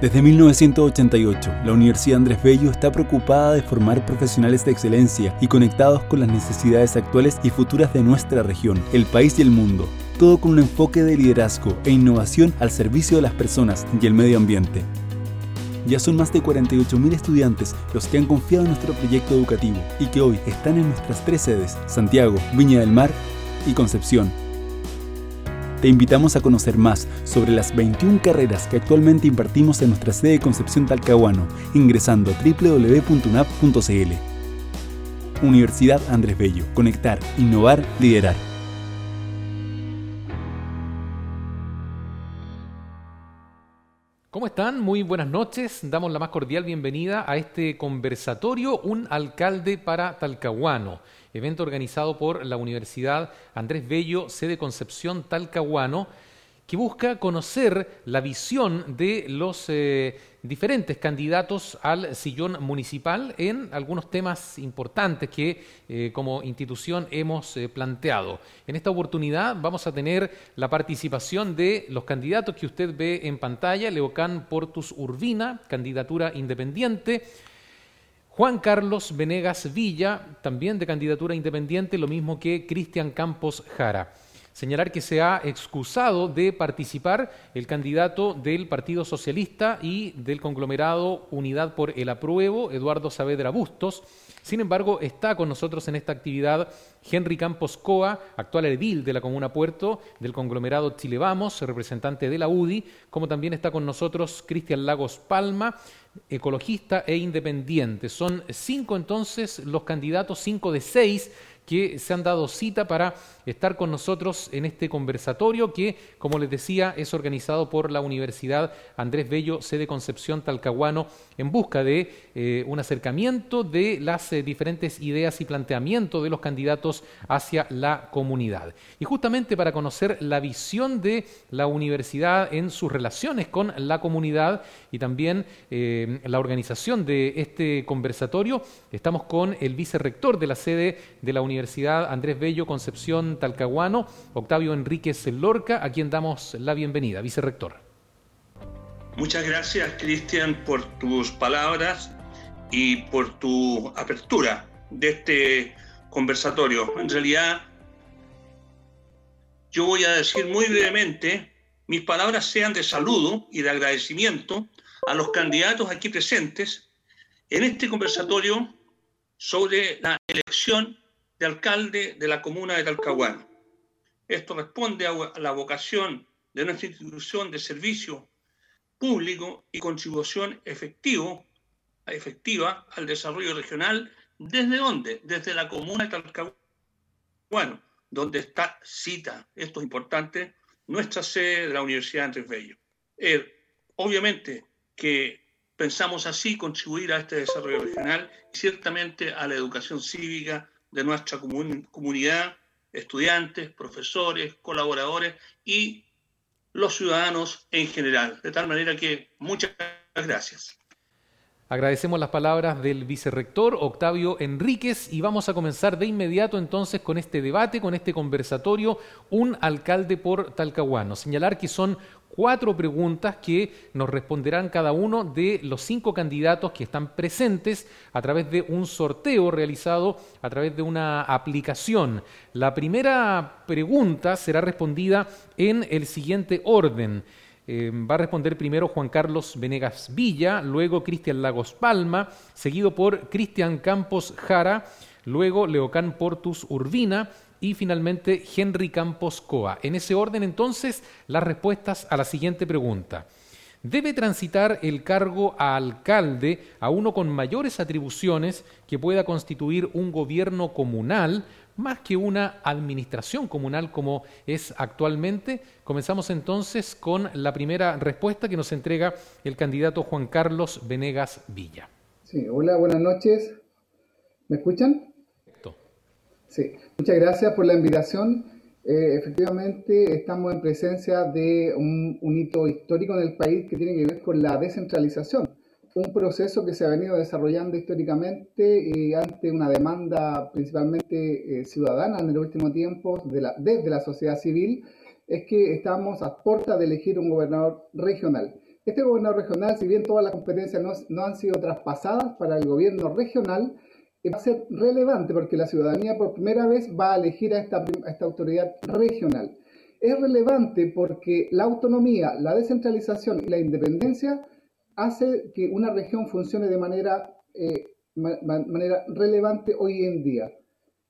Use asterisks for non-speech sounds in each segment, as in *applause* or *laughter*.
Desde 1988, la Universidad Andrés Bello está preocupada de formar profesionales de excelencia y conectados con las necesidades actuales y futuras de nuestra región, el país y el mundo. Todo con un enfoque de liderazgo e innovación al servicio de las personas y el medio ambiente. Ya son más de 48.000 estudiantes los que han confiado en nuestro proyecto educativo y que hoy están en nuestras tres sedes, Santiago, Viña del Mar y Concepción te invitamos a conocer más sobre las 21 carreras que actualmente impartimos en nuestra sede de Concepción Talcahuano, ingresando a www.unap.cl. Universidad Andrés Bello. Conectar, innovar, liderar. ¿Cómo están? Muy buenas noches. Damos la más cordial bienvenida a este conversatorio Un alcalde para Talcahuano evento organizado por la Universidad Andrés Bello, sede Concepción Talcahuano, que busca conocer la visión de los eh, diferentes candidatos al sillón municipal en algunos temas importantes que eh, como institución hemos eh, planteado. En esta oportunidad vamos a tener la participación de los candidatos que usted ve en pantalla, Leocán Portus Urbina, candidatura independiente, Juan Carlos Venegas Villa, también de candidatura independiente, lo mismo que Cristian Campos Jara. Señalar que se ha excusado de participar el candidato del Partido Socialista y del conglomerado Unidad por el Apruebo, Eduardo Saavedra Bustos. Sin embargo, está con nosotros en esta actividad Henry Campos Coa, actual edil de la Comuna Puerto, del conglomerado Chile Vamos, representante de la UDI, como también está con nosotros Cristian Lagos Palma, ecologista e independiente. Son cinco entonces los candidatos, cinco de seis que se han dado cita para estar con nosotros en este conversatorio que, como les decía, es organizado por la Universidad Andrés Bello, sede Concepción Talcahuano, en busca de eh, un acercamiento de las eh, diferentes ideas y planteamientos de los candidatos hacia la comunidad. Y justamente para conocer la visión de la universidad en sus relaciones con la comunidad y también eh, la organización de este conversatorio, estamos con el vicerrector de la sede de la Universidad Andrés Bello Concepción Talcahuano, Octavio Enríquez Lorca, a quien damos la bienvenida, vicerrector. Muchas gracias, Cristian, por tus palabras y por tu apertura de este conversatorio. En realidad, yo voy a decir muy brevemente, mis palabras sean de saludo y de agradecimiento a los candidatos aquí presentes en este conversatorio sobre la elección de alcalde de la comuna de Talcahuano. Esto responde a la vocación de nuestra institución de servicio público y contribución efectiva al desarrollo regional. ¿Desde dónde? Desde la comuna de Talcahuano, donde está cita, esto es importante, nuestra sede de la Universidad Andrés Bello. Eh, obviamente que pensamos así contribuir a este desarrollo regional y ciertamente a la educación cívica de nuestra comunidad, estudiantes, profesores, colaboradores y los ciudadanos en general. De tal manera que muchas gracias. Agradecemos las palabras del vicerrector Octavio Enríquez y vamos a comenzar de inmediato entonces con este debate, con este conversatorio, un alcalde por Talcahuano. Señalar que son cuatro preguntas que nos responderán cada uno de los cinco candidatos que están presentes a través de un sorteo realizado a través de una aplicación. La primera pregunta será respondida en el siguiente orden. Eh, va a responder primero Juan Carlos Venegas Villa, luego Cristian Lagos Palma, seguido por Cristian Campos Jara, luego Leocán Portus Urbina, y finalmente Henry Campos Coa. En ese orden entonces las respuestas a la siguiente pregunta. ¿Debe transitar el cargo a alcalde a uno con mayores atribuciones que pueda constituir un gobierno comunal más que una administración comunal como es actualmente? Comenzamos entonces con la primera respuesta que nos entrega el candidato Juan Carlos Venegas Villa. Sí, hola, buenas noches. ¿Me escuchan? Sí, muchas gracias por la invitación. Eh, efectivamente, estamos en presencia de un, hito histórico en el país que tiene que ver con la descentralización, un proceso que se ha venido desarrollando históricamente y ante una demanda principalmente eh, ciudadana en el último tiempo de la, desde la sociedad civil, es que estamos a puerta de elegir un gobernador regional. Este gobernador regional, si bien todas las competencias no, han sido traspasadas para el gobierno regional, eh, va a ser relevante porque la ciudadanía por primera vez va a elegir a esta, autoridad regional. Es relevante porque la autonomía, la descentralización y la independencia hace que una región funcione de manera, eh, manera relevante hoy en día.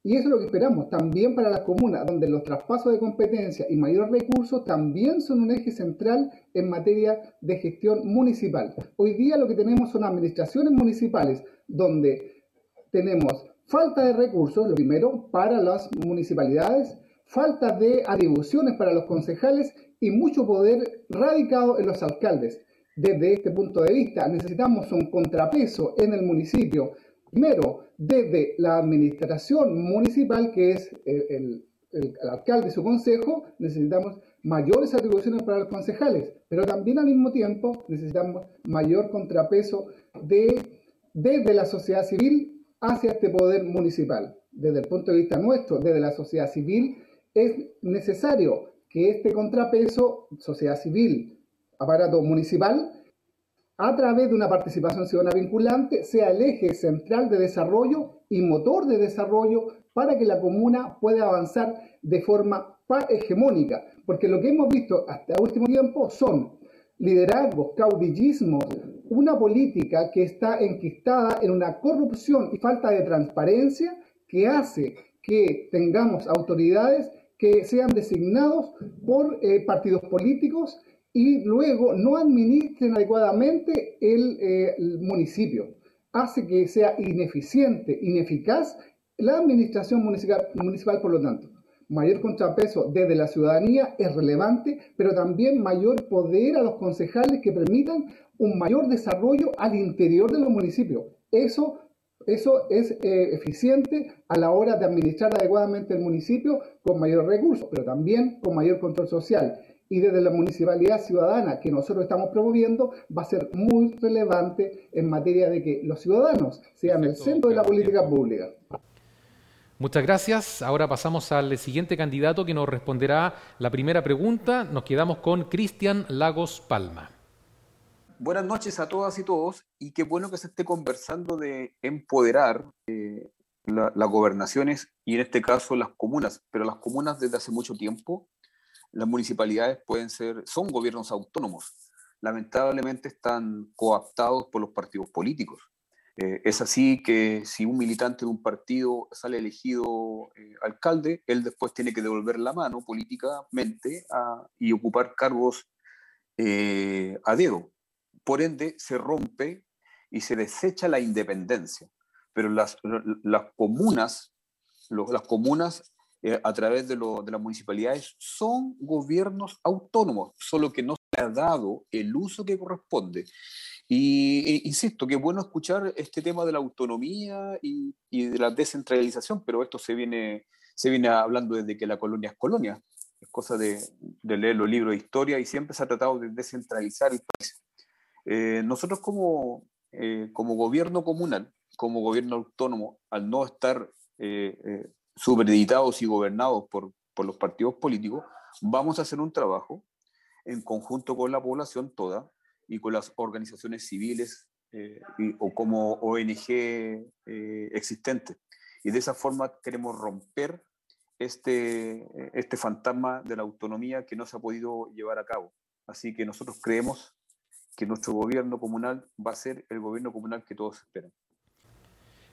Y eso es lo que esperamos también para las comunas, donde los traspasos de competencia y mayores recursos también son un eje central en materia de gestión municipal. Hoy día lo que tenemos son administraciones municipales donde tenemos falta de recursos, lo primero, para las municipalidades, falta de atribuciones para los concejales y mucho poder radicado en los alcaldes. Desde este punto de vista, necesitamos un contrapeso en el municipio Primero, desde la administración municipal, que es el, alcalde y su consejo, necesitamos mayores atribuciones para los concejales, pero también al mismo tiempo necesitamos mayor contrapeso de, desde la sociedad civil hacia este poder municipal. Desde el punto de vista nuestro, desde la sociedad civil, es necesario que este contrapeso, sociedad civil, aparato municipal, a través de una participación ciudadana vinculante, sea el eje central de desarrollo y motor de desarrollo para que la comuna pueda avanzar de forma hegemónica. Porque lo que hemos visto hasta último tiempo son liderazgos, caudillismos, una política que está enquistada en una corrupción y falta de transparencia que hace que tengamos autoridades que sean designados por eh, partidos políticos y luego no administren adecuadamente eh, el, municipio. Hace que sea ineficiente, ineficaz la administración municipal, municipal, por lo tanto. Mayor contrapeso desde la ciudadanía es relevante, pero también mayor poder a los concejales que permitan un mayor desarrollo al interior de los municipios. Eso, eso es eh, eficiente a la hora de administrar adecuadamente el municipio con mayor recursos, pero también con mayor control social y desde la municipalidad ciudadana que nosotros estamos promoviendo va a ser muy relevante en materia de que los ciudadanos sean el centro de la política pública. Muchas gracias. Ahora pasamos al siguiente candidato que nos responderá la primera pregunta. Nos quedamos con Cristian Lagos Palma. Buenas noches a todas y todos y qué bueno que se esté conversando de empoderar eh, las gobernaciones y en este caso las comunas, pero las comunas desde hace mucho tiempo las municipalidades pueden ser, son gobiernos autónomos. Lamentablemente están coaptados por los partidos políticos. Eh, es así que si un militante de un partido sale elegido eh, alcalde, él después tiene que devolver la mano políticamente y ocupar cargos eh, a dedo. Por ende, se rompe y se desecha la independencia. Pero las, las comunas, las comunas eh, a través de, las municipalidades son gobiernos autónomos, solo que no se ha dado el uso que corresponde. Y e, insisto, que es bueno escuchar este tema de la autonomía y, de la descentralización, pero esto se viene, se viene hablando desde que la colonia es colonia. Es cosa de, leer los libros de historia y siempre se ha tratado de descentralizar el país. Eh, nosotros como, eh, como gobierno comunal, como gobierno autónomo, al no estar superditados y gobernados por, por los partidos políticos, vamos a hacer un trabajo en conjunto con la población toda y con las organizaciones civiles eh, o como ONG eh, existentes. Y de esa forma queremos romper este, este fantasma de la autonomía que no se ha podido llevar a cabo. Así que nosotros creemos que nuestro gobierno comunal va a ser el gobierno comunal que todos esperan.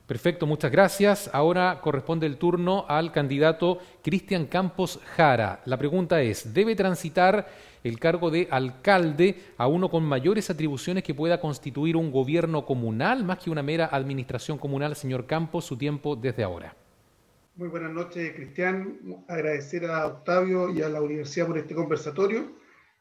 Perfecto, muchas gracias. Ahora corresponde el turno al candidato Cristian Campos Jara. La pregunta es, ¿debe transitar el cargo de alcalde a uno con mayores atribuciones que pueda constituir un gobierno comunal más que una mera administración comunal? Señor Campos, su tiempo desde ahora. Muy buenas noches, Cristian. Agradecer a Octavio y a la universidad por este conversatorio.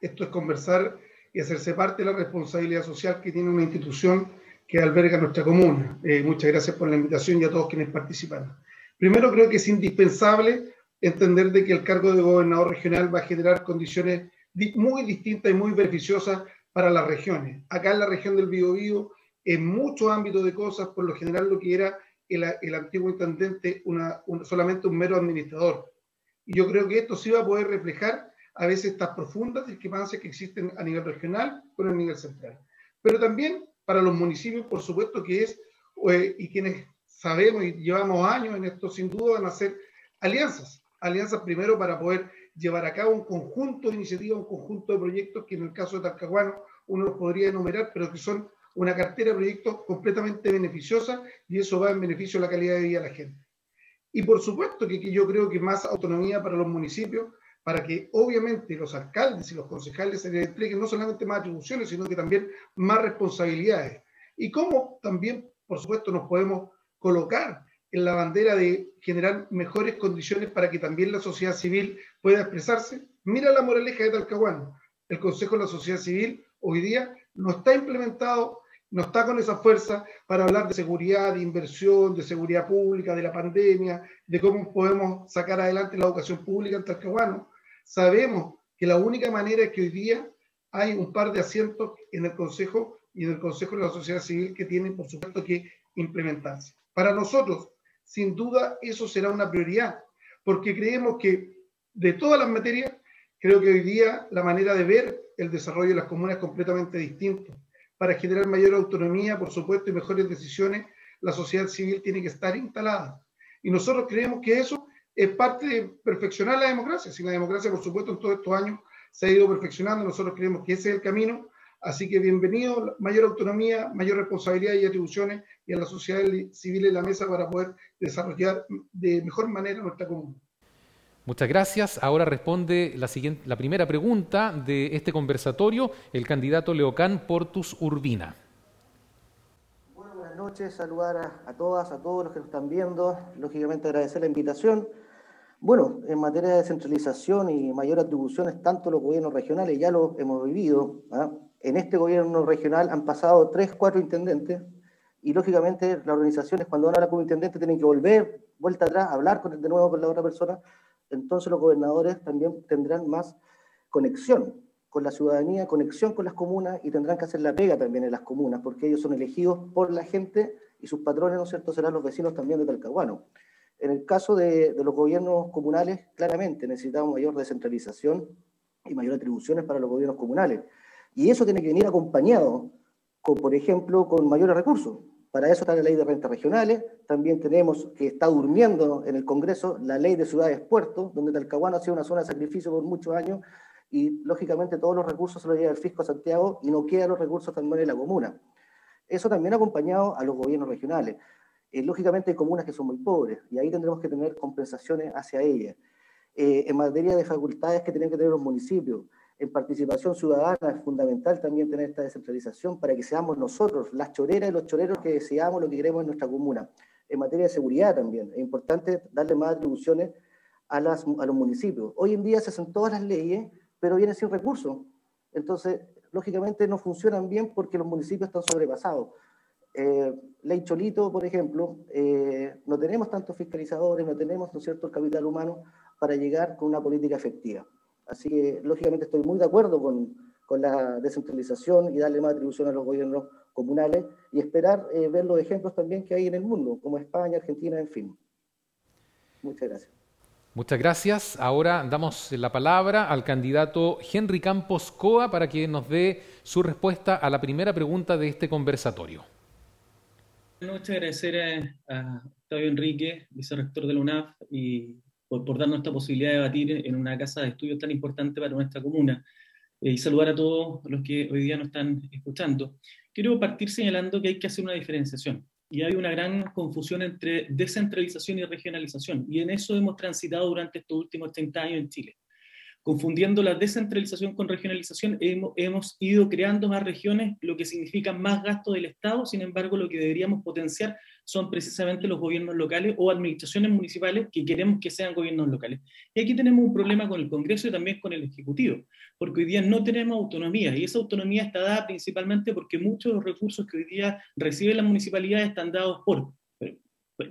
Esto es conversar y hacerse parte de la responsabilidad social que tiene una institución que alberga nuestra comuna. Eh, muchas gracias por la invitación y a todos quienes participaron. Primero, creo que es indispensable entender de que el cargo de gobernador regional va a generar condiciones muy distintas y muy beneficiosas para las regiones. Acá en la región del Biobío, en muchos ámbitos de cosas, por lo general lo que era el, antiguo intendente una, solamente un mero administrador. Y yo creo que esto sí va a poder reflejar a veces estas profundas discrepancias que existen a nivel regional con el nivel central. Pero también para los municipios, por supuesto que es, eh, y quienes sabemos y llevamos años en esto, sin duda van a ser alianzas. Alianzas primero para poder llevar a cabo un conjunto de iniciativas, un conjunto de proyectos que en el caso de Talcahuano uno los podría enumerar, pero que son una cartera de proyectos completamente beneficiosa y eso va en beneficio de la calidad de vida de la gente. Y por supuesto que, yo creo que más autonomía para los municipios, para que obviamente los alcaldes y los concejales se les entreguen no solamente más atribuciones, sino que también más responsabilidades. Y cómo también, por supuesto, nos podemos colocar en la bandera de generar mejores condiciones para que también la sociedad civil pueda expresarse. Mira la moraleja de Talcahuano. El Consejo de la Sociedad Civil hoy día no está implementado no está con esa fuerza para hablar de seguridad, de inversión, de seguridad pública, de la pandemia, de cómo podemos sacar adelante la educación pública en Talcahuano. Sabemos que la única manera es que hoy día hay un par de asientos en el Consejo y en el Consejo de la Sociedad Civil que tienen, por supuesto, que implementarse. Para nosotros, sin duda, eso será una prioridad, porque creemos que de todas las materias, creo que hoy día la manera de ver el desarrollo de las comunas es completamente distinto para generar mayor autonomía, por supuesto, y mejores decisiones, la sociedad civil tiene que estar instalada. Y nosotros creemos que eso es parte de perfeccionar la democracia. Si la democracia, por supuesto, en todos estos años se ha ido perfeccionando, nosotros creemos que ese es el camino. Así que bienvenido, mayor autonomía, mayor responsabilidad y atribuciones y a la sociedad civil en la mesa para poder desarrollar de mejor manera nuestra comunidad. Muchas gracias. Ahora responde la, siguiente, la primera pregunta de este conversatorio el candidato Leocán Portus Urbina. Bueno, buenas noches, saludar a, todas, a todos los que nos están viendo, lógicamente agradecer la invitación. Bueno, en materia de descentralización y mayor atribuciones, tanto los gobiernos regionales ya lo hemos vivido. ¿ah? En este gobierno regional han pasado tres, cuatro intendentes y lógicamente las organizaciones cuando van a hablar con un intendente tienen que volver, vuelta atrás, hablar con, de nuevo con la otra persona entonces los gobernadores también tendrán más conexión con la ciudadanía, conexión con las comunas y tendrán que hacer la pega también en las comunas, porque ellos son elegidos por la gente y sus patrones, ¿no es cierto?, serán los vecinos también de Talcahuano. En el caso de, los gobiernos comunales, claramente necesitamos mayor descentralización y mayor atribuciones para los gobiernos comunales. Y eso tiene que venir acompañado, con, por ejemplo, con mayores recursos. Para eso está la ley de rentas regionales. También tenemos que está durmiendo en el Congreso la ley de ciudades puertos, donde Talcahuano ha sido una zona de sacrificio por muchos años y lógicamente todos los recursos se los lleva el fisco a Santiago y no quedan los recursos también en la comuna. Eso también acompañado a los gobiernos regionales. Eh, lógicamente hay comunas que son muy pobres y ahí tendremos que tener compensaciones hacia ellas. Eh, en materia de facultades que tienen que tener los municipios, en participación ciudadana es fundamental también tener esta descentralización para que seamos nosotros, las choreras y los choreros que deseamos lo que queremos en nuestra comuna. En materia de seguridad también, es importante darle más atribuciones a, las, a los municipios. Hoy en día se hacen todas las leyes, pero vienen sin recursos. Entonces, lógicamente no funcionan bien porque los municipios están sobrepasados. Eh, ley Cholito, por ejemplo, eh, no tenemos tantos fiscalizadores, no tenemos, ¿no cierto?, el capital humano para llegar con una política efectiva. Así que, lógicamente, estoy muy de acuerdo con, con la descentralización y darle más atribución a los gobiernos comunales y esperar eh, ver los ejemplos también que hay en el mundo, como España, Argentina, en fin. Muchas gracias. Muchas gracias. Ahora damos la palabra al candidato Henry Campos Coa para que nos dé su respuesta a la primera pregunta de este conversatorio. Buenas noches, agradecer a Octavio Enrique, vicerrector de la UNAF, y por, darnos esta posibilidad de debatir en una casa de estudios tan importante para nuestra comuna. Eh, y saludar a todos los que hoy día nos están escuchando. Quiero partir señalando que hay que hacer una diferenciación. Y hay una gran confusión entre descentralización y regionalización. Y en eso hemos transitado durante estos últimos 30 años en Chile confundiendo la descentralización con regionalización, hemos, ido creando más regiones, lo que significa más gasto del Estado, sin embargo, lo que deberíamos potenciar son precisamente los gobiernos locales o administraciones municipales que queremos que sean gobiernos locales. Y aquí tenemos un problema con el Congreso y también con el Ejecutivo, porque hoy día no tenemos autonomía y esa autonomía está dada principalmente porque muchos de los recursos que hoy día reciben las municipalidades están dados por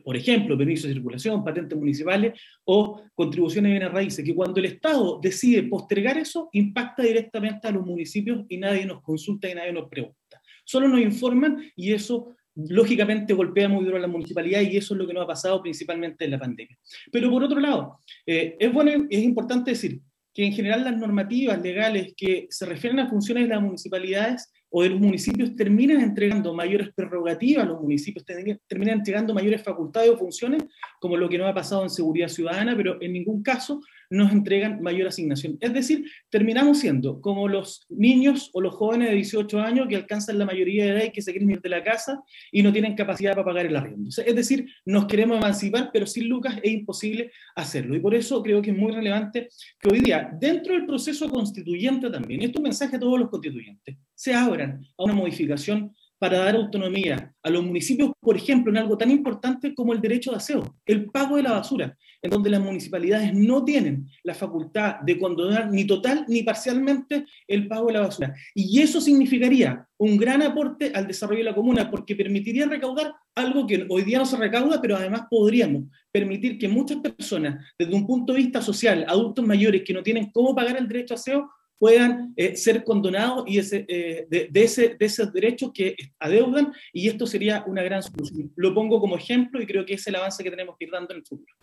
por ejemplo, permisos de circulación, patentes municipales o contribuciones de bienes raíces, que cuando el Estado decide postergar eso, impacta directamente a los municipios y nadie nos consulta y nadie nos pregunta. Solo nos informan y eso lógicamente golpea muy duro a la municipalidad y eso es lo que nos ha pasado principalmente en la pandemia. Pero por otro lado, eh, es bueno, es importante decir, que en general las normativas legales que se refieren a funciones de las municipalidades o de los municipios terminan entregando mayores prerrogativas a los municipios, terminan entregando mayores facultades o funciones, como lo que no ha pasado en seguridad ciudadana, pero en ningún caso nos entregan mayor asignación. Es decir, terminamos siendo como los niños o los jóvenes de 18 años que alcanzan la mayoría de edad y que se quieren ir de la casa y no tienen capacidad para pagar el arriendo. Es decir, nos queremos emancipar, pero sin Lucas es imposible hacerlo. Y por eso creo que es muy relevante que hoy día, dentro del proceso constituyente también, esto es un mensaje a todos los constituyentes, se abran a una modificación para dar autonomía a los municipios, por ejemplo, en algo tan importante como el derecho de aseo, el pago de la basura, en donde las municipalidades no tienen la facultad de condonar ni total ni parcialmente el pago de la basura. Y eso significaría un gran aporte al desarrollo de la comuna, porque permitiría recaudar algo que hoy día no se recauda, pero además podríamos permitir que muchas personas, desde un punto de vista social, adultos mayores que no tienen cómo pagar el derecho a aseo, puedan eh, ser condonados y ese, eh, de, ese, de esos derechos que adeudan, y esto sería una gran solución. Lo pongo como ejemplo y creo que es el avance que tenemos que ir dando en el futuro.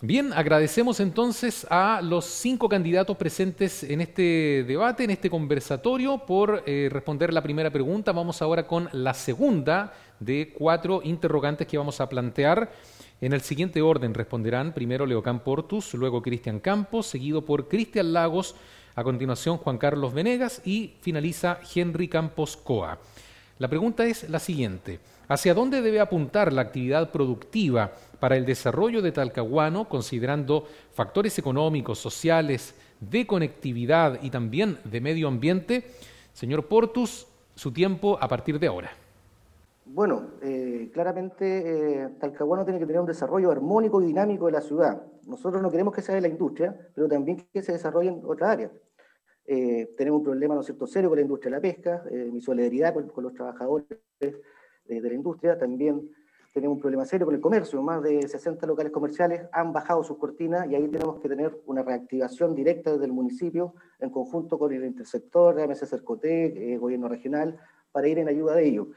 Bien, agradecemos entonces a los cinco candidatos presentes en este debate, en este conversatorio, por eh, responder la primera pregunta. Vamos ahora con la segunda de cuatro interrogantes que vamos a plantear. En el siguiente orden responderán primero Leocán Portus, luego Cristian Campos, seguido por Cristian Lagos, a continuación, Juan Carlos Venegas y finaliza Henry Campos Coa. La pregunta es la siguiente. ¿Hacia dónde debe apuntar la actividad productiva para el desarrollo de Talcahuano, considerando factores económicos, sociales, de conectividad y también de medio ambiente? Señor Portus, su tiempo a partir de ahora. Bueno, eh, claramente eh, Talcahuano tiene que tener un desarrollo armónico y dinámico de la ciudad. Nosotros no queremos que sea de la industria, pero también que se desarrolle en otras áreas. Eh, tenemos un problema, ¿no cierto?, serio con la industria de la pesca, eh, mi solidaridad con, los trabajadores de, la industria, también tenemos un problema serio con el comercio, más de 60 locales comerciales han bajado sus cortinas y ahí tenemos que tener una reactivación directa desde el municipio en conjunto con el intersector, MS Cercotec, eh, gobierno regional, para ir en ayuda de ellos.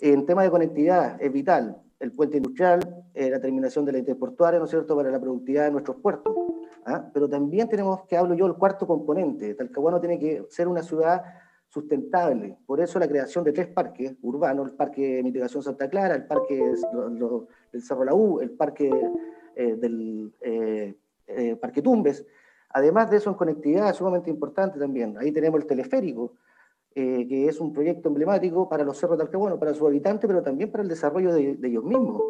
En tema de conectividad es vital el puente industrial, la terminación de la interportuaria, ¿no es cierto?, para la productividad de nuestros puertos. ¿ah? pero también tenemos que hablo yo el cuarto componente. Talcahuano tiene que ser una ciudad sustentable. Por eso la creación de tres parques urbanos, el Parque de Mitigación Santa Clara, el Parque del Cerro La U, el Parque eh, del eh, eh, Parque Tumbes. Además de eso, en conectividad es sumamente importante también. Ahí tenemos el teleférico, que es un proyecto emblemático para los cerros de Talcahuano, para sus habitantes, pero también para el desarrollo de ellos mismos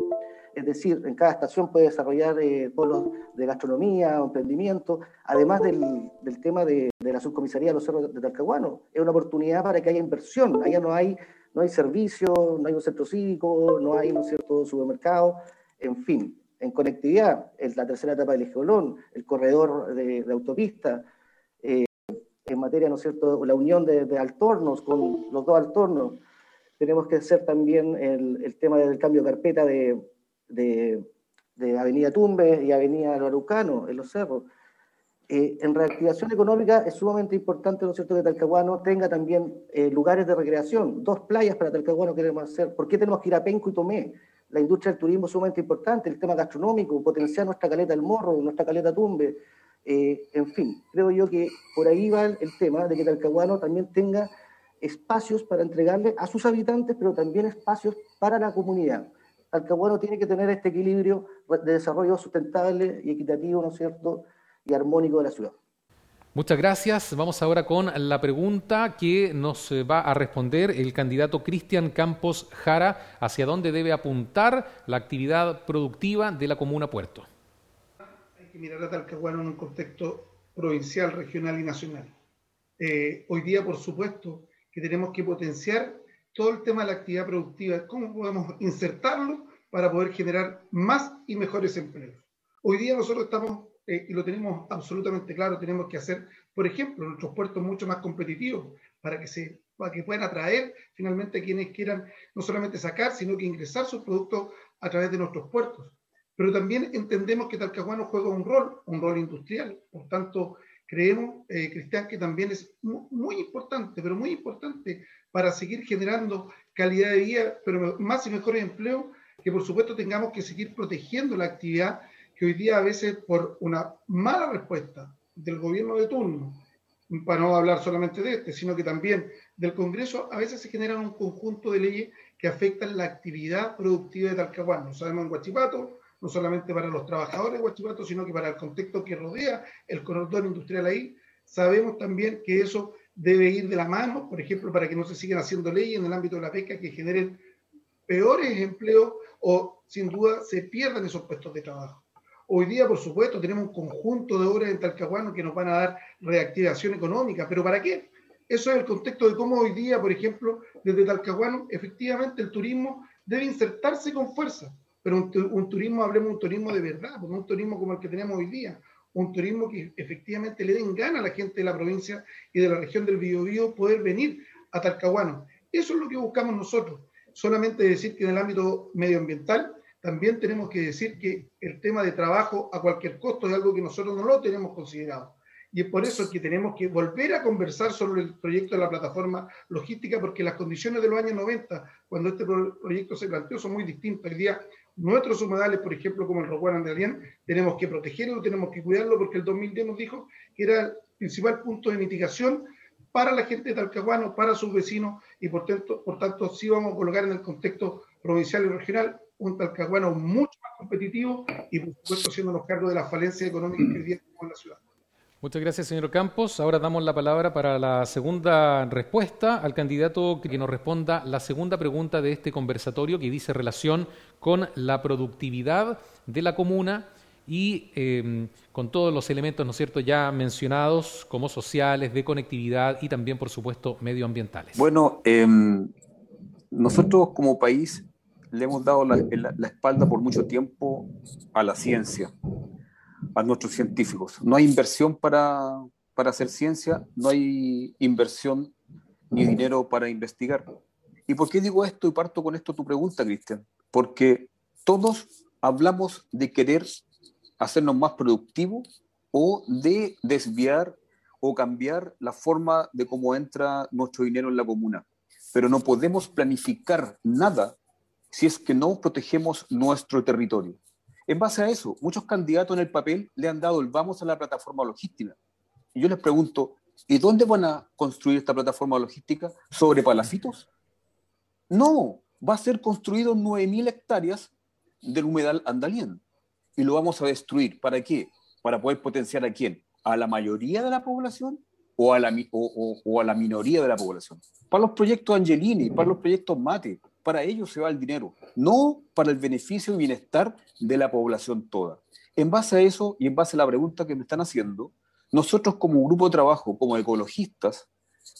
es decir, en cada estación puede desarrollar eh, polos de gastronomía emprendimiento, además del, del tema de, de, la subcomisaría de los cerros de Talcahuano. Es una oportunidad para que haya inversión, allá no hay, no hay servicio, no hay un centro cívico, no hay un cierto supermercado, en fin. En conectividad, es la tercera etapa del Ejeolón, el corredor de, de autopista, eh, en materia, ¿no es cierto?, la unión de, de altornos con los dos altornos, tenemos que hacer también el, el tema del cambio de carpeta de, de, Avenida Tumbes y Avenida Arucano, en los cerros. Eh, en reactivación económica es sumamente importante, ¿no es cierto?, que Talcahuano tenga también eh, lugares de recreación, dos playas para Talcahuano queremos hacer. ¿Por qué tenemos que ir a Penco y Tomé? La industria del turismo es sumamente importante, el tema gastronómico, potenciar nuestra caleta del Morro, nuestra caleta Tumbe, eh, en fin, creo yo que por ahí va el, tema de que Talcahuano también tenga espacios para entregarle a sus habitantes, pero también espacios para la comunidad. Talcahuano tiene que tener este equilibrio de desarrollo sustentable y equitativo, ¿no es cierto?, y armónico de la ciudad. Muchas gracias. Vamos ahora con la pregunta que nos eh, va a responder el candidato Cristian Campos Jara. ¿Hacia dónde debe apuntar la actividad productiva de la Comuna Puerto? Mirar a Talcahuano en un contexto provincial, regional y nacional. Eh, hoy día, por supuesto, que tenemos que potenciar todo el tema de la actividad productiva, cómo podemos insertarlo para poder generar más y mejores empleos. Hoy día nosotros estamos, eh, y lo tenemos absolutamente claro, tenemos que hacer, por ejemplo, nuestros puertos mucho más competitivos para que, se, para que puedan atraer finalmente a quienes quieran no solamente sacar, sino que ingresar sus productos a través de nuestros puertos. Pero también entendemos que Talcahuano juega un rol, un rol industrial. Por tanto, creemos, eh, Cristian, que también es muy importante, pero muy importante para seguir generando calidad de vida, pero más y mejores empleos, que por supuesto tengamos que seguir protegiendo la actividad que hoy día a veces por una mala respuesta del gobierno de turno, para no hablar solamente de este, sino que también del Congreso, a veces se generan un conjunto de leyes que afectan la actividad productiva de Talcahuano. Sabemos en Guachipato, no solamente para los trabajadores de Guachipato, sino que para el contexto que rodea el corredor industrial ahí. Sabemos también que eso debe ir de la mano, por ejemplo, para que no se sigan haciendo leyes en el ámbito de la pesca que generen peores empleos o sin duda se pierdan esos puestos de trabajo. Hoy día, por supuesto, tenemos un conjunto de obras en Talcahuano que nos van a dar reactivación económica, pero ¿para qué? Eso es el contexto de cómo hoy día, por ejemplo, desde Talcahuano, efectivamente el turismo debe insertarse con fuerza, pero un, turismo, hablemos de un turismo de verdad, no un turismo como el que tenemos hoy día, un turismo que efectivamente le den gana a la gente de la provincia y de la región del Biobío poder venir a Talcahuano. Eso es lo que buscamos nosotros. Solamente decir que en el ámbito medioambiental también tenemos que decir que el tema de trabajo a cualquier costo es algo que nosotros no lo tenemos considerado. Y es por eso que tenemos que volver a conversar sobre el proyecto de la plataforma logística, porque las condiciones de los años 90, cuando este proyecto se planteó, son muy distintas. Hoy día, nuestros humedales, por ejemplo, como el Rocuán Andalien, tenemos que protegerlo, tenemos que cuidarlo, porque el 2010 nos dijo que era el principal punto de mitigación para la gente de Talcahuano, para sus vecinos, y por tanto, por tanto sí vamos a colocar en el contexto provincial y regional un talcahuano mucho más competitivo y por supuesto haciéndonos cargo de la falencia económica que hoy en la ciudad. Muchas gracias, señor Campos. Ahora damos la palabra para la segunda respuesta al candidato que nos responda la segunda pregunta de este conversatorio que dice relación con la productividad de la comuna y em, con todos los elementos, ¿no es cierto?, ya mencionados como sociales, de conectividad y también, por supuesto, medioambientales. Bueno, em, nosotros como país le hemos dado la, espalda por mucho tiempo a la ciencia, a nuestros científicos. No hay inversión para, para hacer ciencia, no hay inversión ni dinero para investigar. ¿Y por qué digo esto y parto con esto tu pregunta, Cristian? Porque todos hablamos de querer hacernos más productivos o de desviar o cambiar la forma de cómo entra nuestro dinero en la comuna. Pero no podemos planificar nada si es que no protegemos nuestro territorio. En base a eso, muchos candidatos en el papel le han dado el vamos a la plataforma logística. Y yo les pregunto, ¿y dónde van a construir esta plataforma logística? ¿Sobre palacitos? No, va a ser construido 9.000 hectáreas del humedal andalien. Y lo vamos a destruir. ¿Para qué? Para poder potenciar a quién? ¿A la mayoría de la población o a la, o a la minoría de la población? Para los proyectos Angelini, para los proyectos Mate, para ellos se va el dinero, no para el beneficio y bienestar de la población toda. En base a eso y en base a la pregunta que me están haciendo, nosotros como grupo de trabajo, como ecologistas,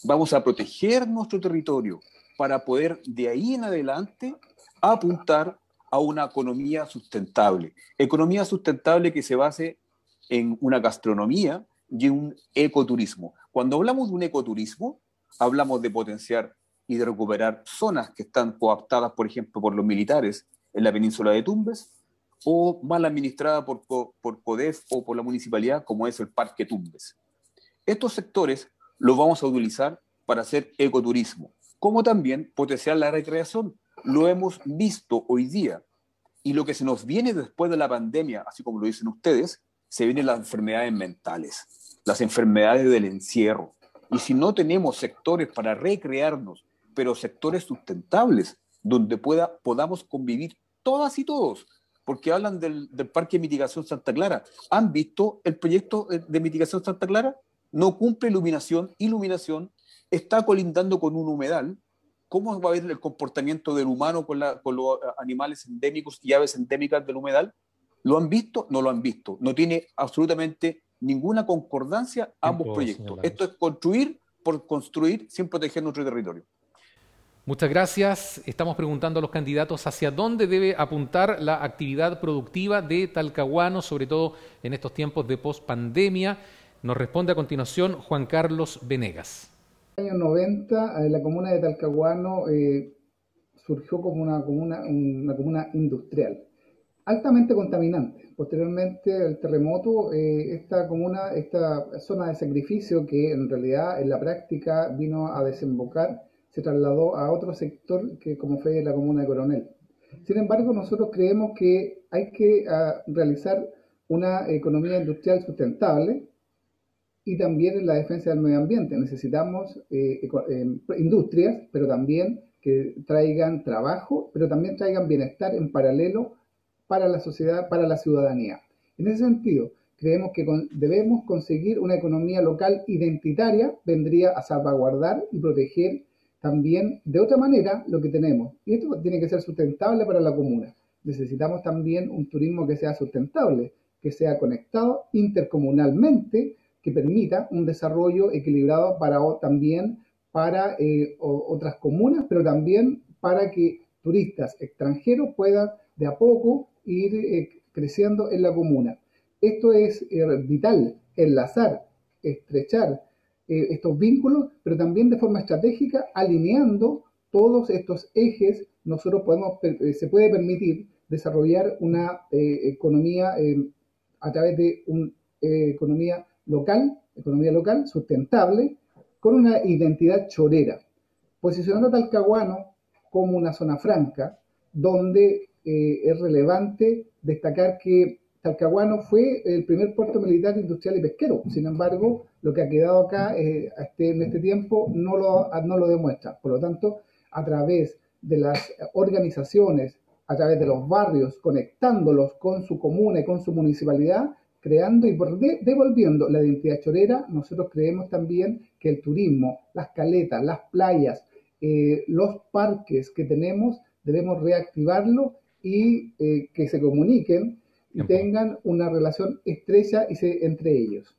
vamos a proteger nuestro territorio para poder de ahí en adelante apuntar a una economía sustentable. Economía sustentable que se base en una gastronomía y un ecoturismo. Cuando hablamos de un ecoturismo, hablamos de potenciar y de recuperar zonas que están coaptadas, por ejemplo, por los militares en la península de Tumbes, o mal administrada por, por CODEF o por la municipalidad, como es el Parque Tumbes. Estos sectores los vamos a utilizar para hacer ecoturismo, como también potenciar la recreación. Lo hemos visto hoy día. Y lo que se nos viene después de la pandemia, así como lo dicen ustedes, se vienen las enfermedades mentales, las enfermedades del encierro. Y si no tenemos sectores para recrearnos, pero sectores sustentables, donde pueda, podamos convivir todas y todos, porque hablan del, Parque de Mitigación Santa Clara. ¿Han visto el proyecto de mitigación Santa Clara? No cumple iluminación, iluminación, está colindando con un humedal. ¿Cómo va a ver el comportamiento del humano con, con los animales endémicos y aves endémicas del humedal? ¿Lo han visto? No lo han visto. No tiene absolutamente ninguna concordancia ambos proyectos. Esto es construir por construir sin proteger nuestro territorio. Muchas gracias. Estamos preguntando a los candidatos hacia dónde debe apuntar la actividad productiva de Talcahuano, sobre todo en estos tiempos de pospandemia. Nos responde a continuación Juan Carlos Venegas. En los años 90, la comuna de Talcahuano eh, surgió como una comuna, una comuna industrial, altamente contaminante. Posteriormente al terremoto, eh, esta comuna, esta zona de sacrificio que en realidad en la práctica vino a desembocar se trasladó a otro sector que como fue la comuna de Coronel. Sin embargo, nosotros creemos que hay que ah, realizar una economía industrial sustentable y también en la defensa del medio ambiente. Necesitamos eh, eh, industrias, pero también que traigan trabajo, pero también traigan bienestar en paralelo para la sociedad, para la ciudadanía. En ese sentido, creemos que debemos conseguir una economía local identitaria, vendría a salvaguardar y proteger también de otra manera lo que tenemos. Y esto tiene que ser sustentable para la comuna. Necesitamos también un turismo que sea sustentable, que sea conectado intercomunalmente, que permita un desarrollo equilibrado para también para eh, otras comunas, pero también para que turistas extranjeros puedan de a poco ir eh, creciendo en la comuna. Esto es eh, vital, enlazar, estrechar estos vínculos, pero también de forma estratégica, alineando todos estos ejes, nosotros podemos, se puede permitir desarrollar una economía a través de una economía local, economía local, sustentable, con una identidad chorera, posicionando a Talcahuano como una zona franca, donde eh, es relevante destacar que Talcahuano fue el primer puerto militar, industrial y pesquero. Sin embargo, lo que ha quedado acá eh, este, en este tiempo no lo, demuestra. Por lo tanto, a través de las organizaciones, a través de los barrios, conectándolos con su comuna y con su municipalidad, creando y devolviendo la identidad chorera, nosotros creemos también que el turismo, las caletas, las playas, eh, los parques que tenemos, debemos reactivarlo y eh, que se comuniquen y tengan una relación estrecha entre ellos.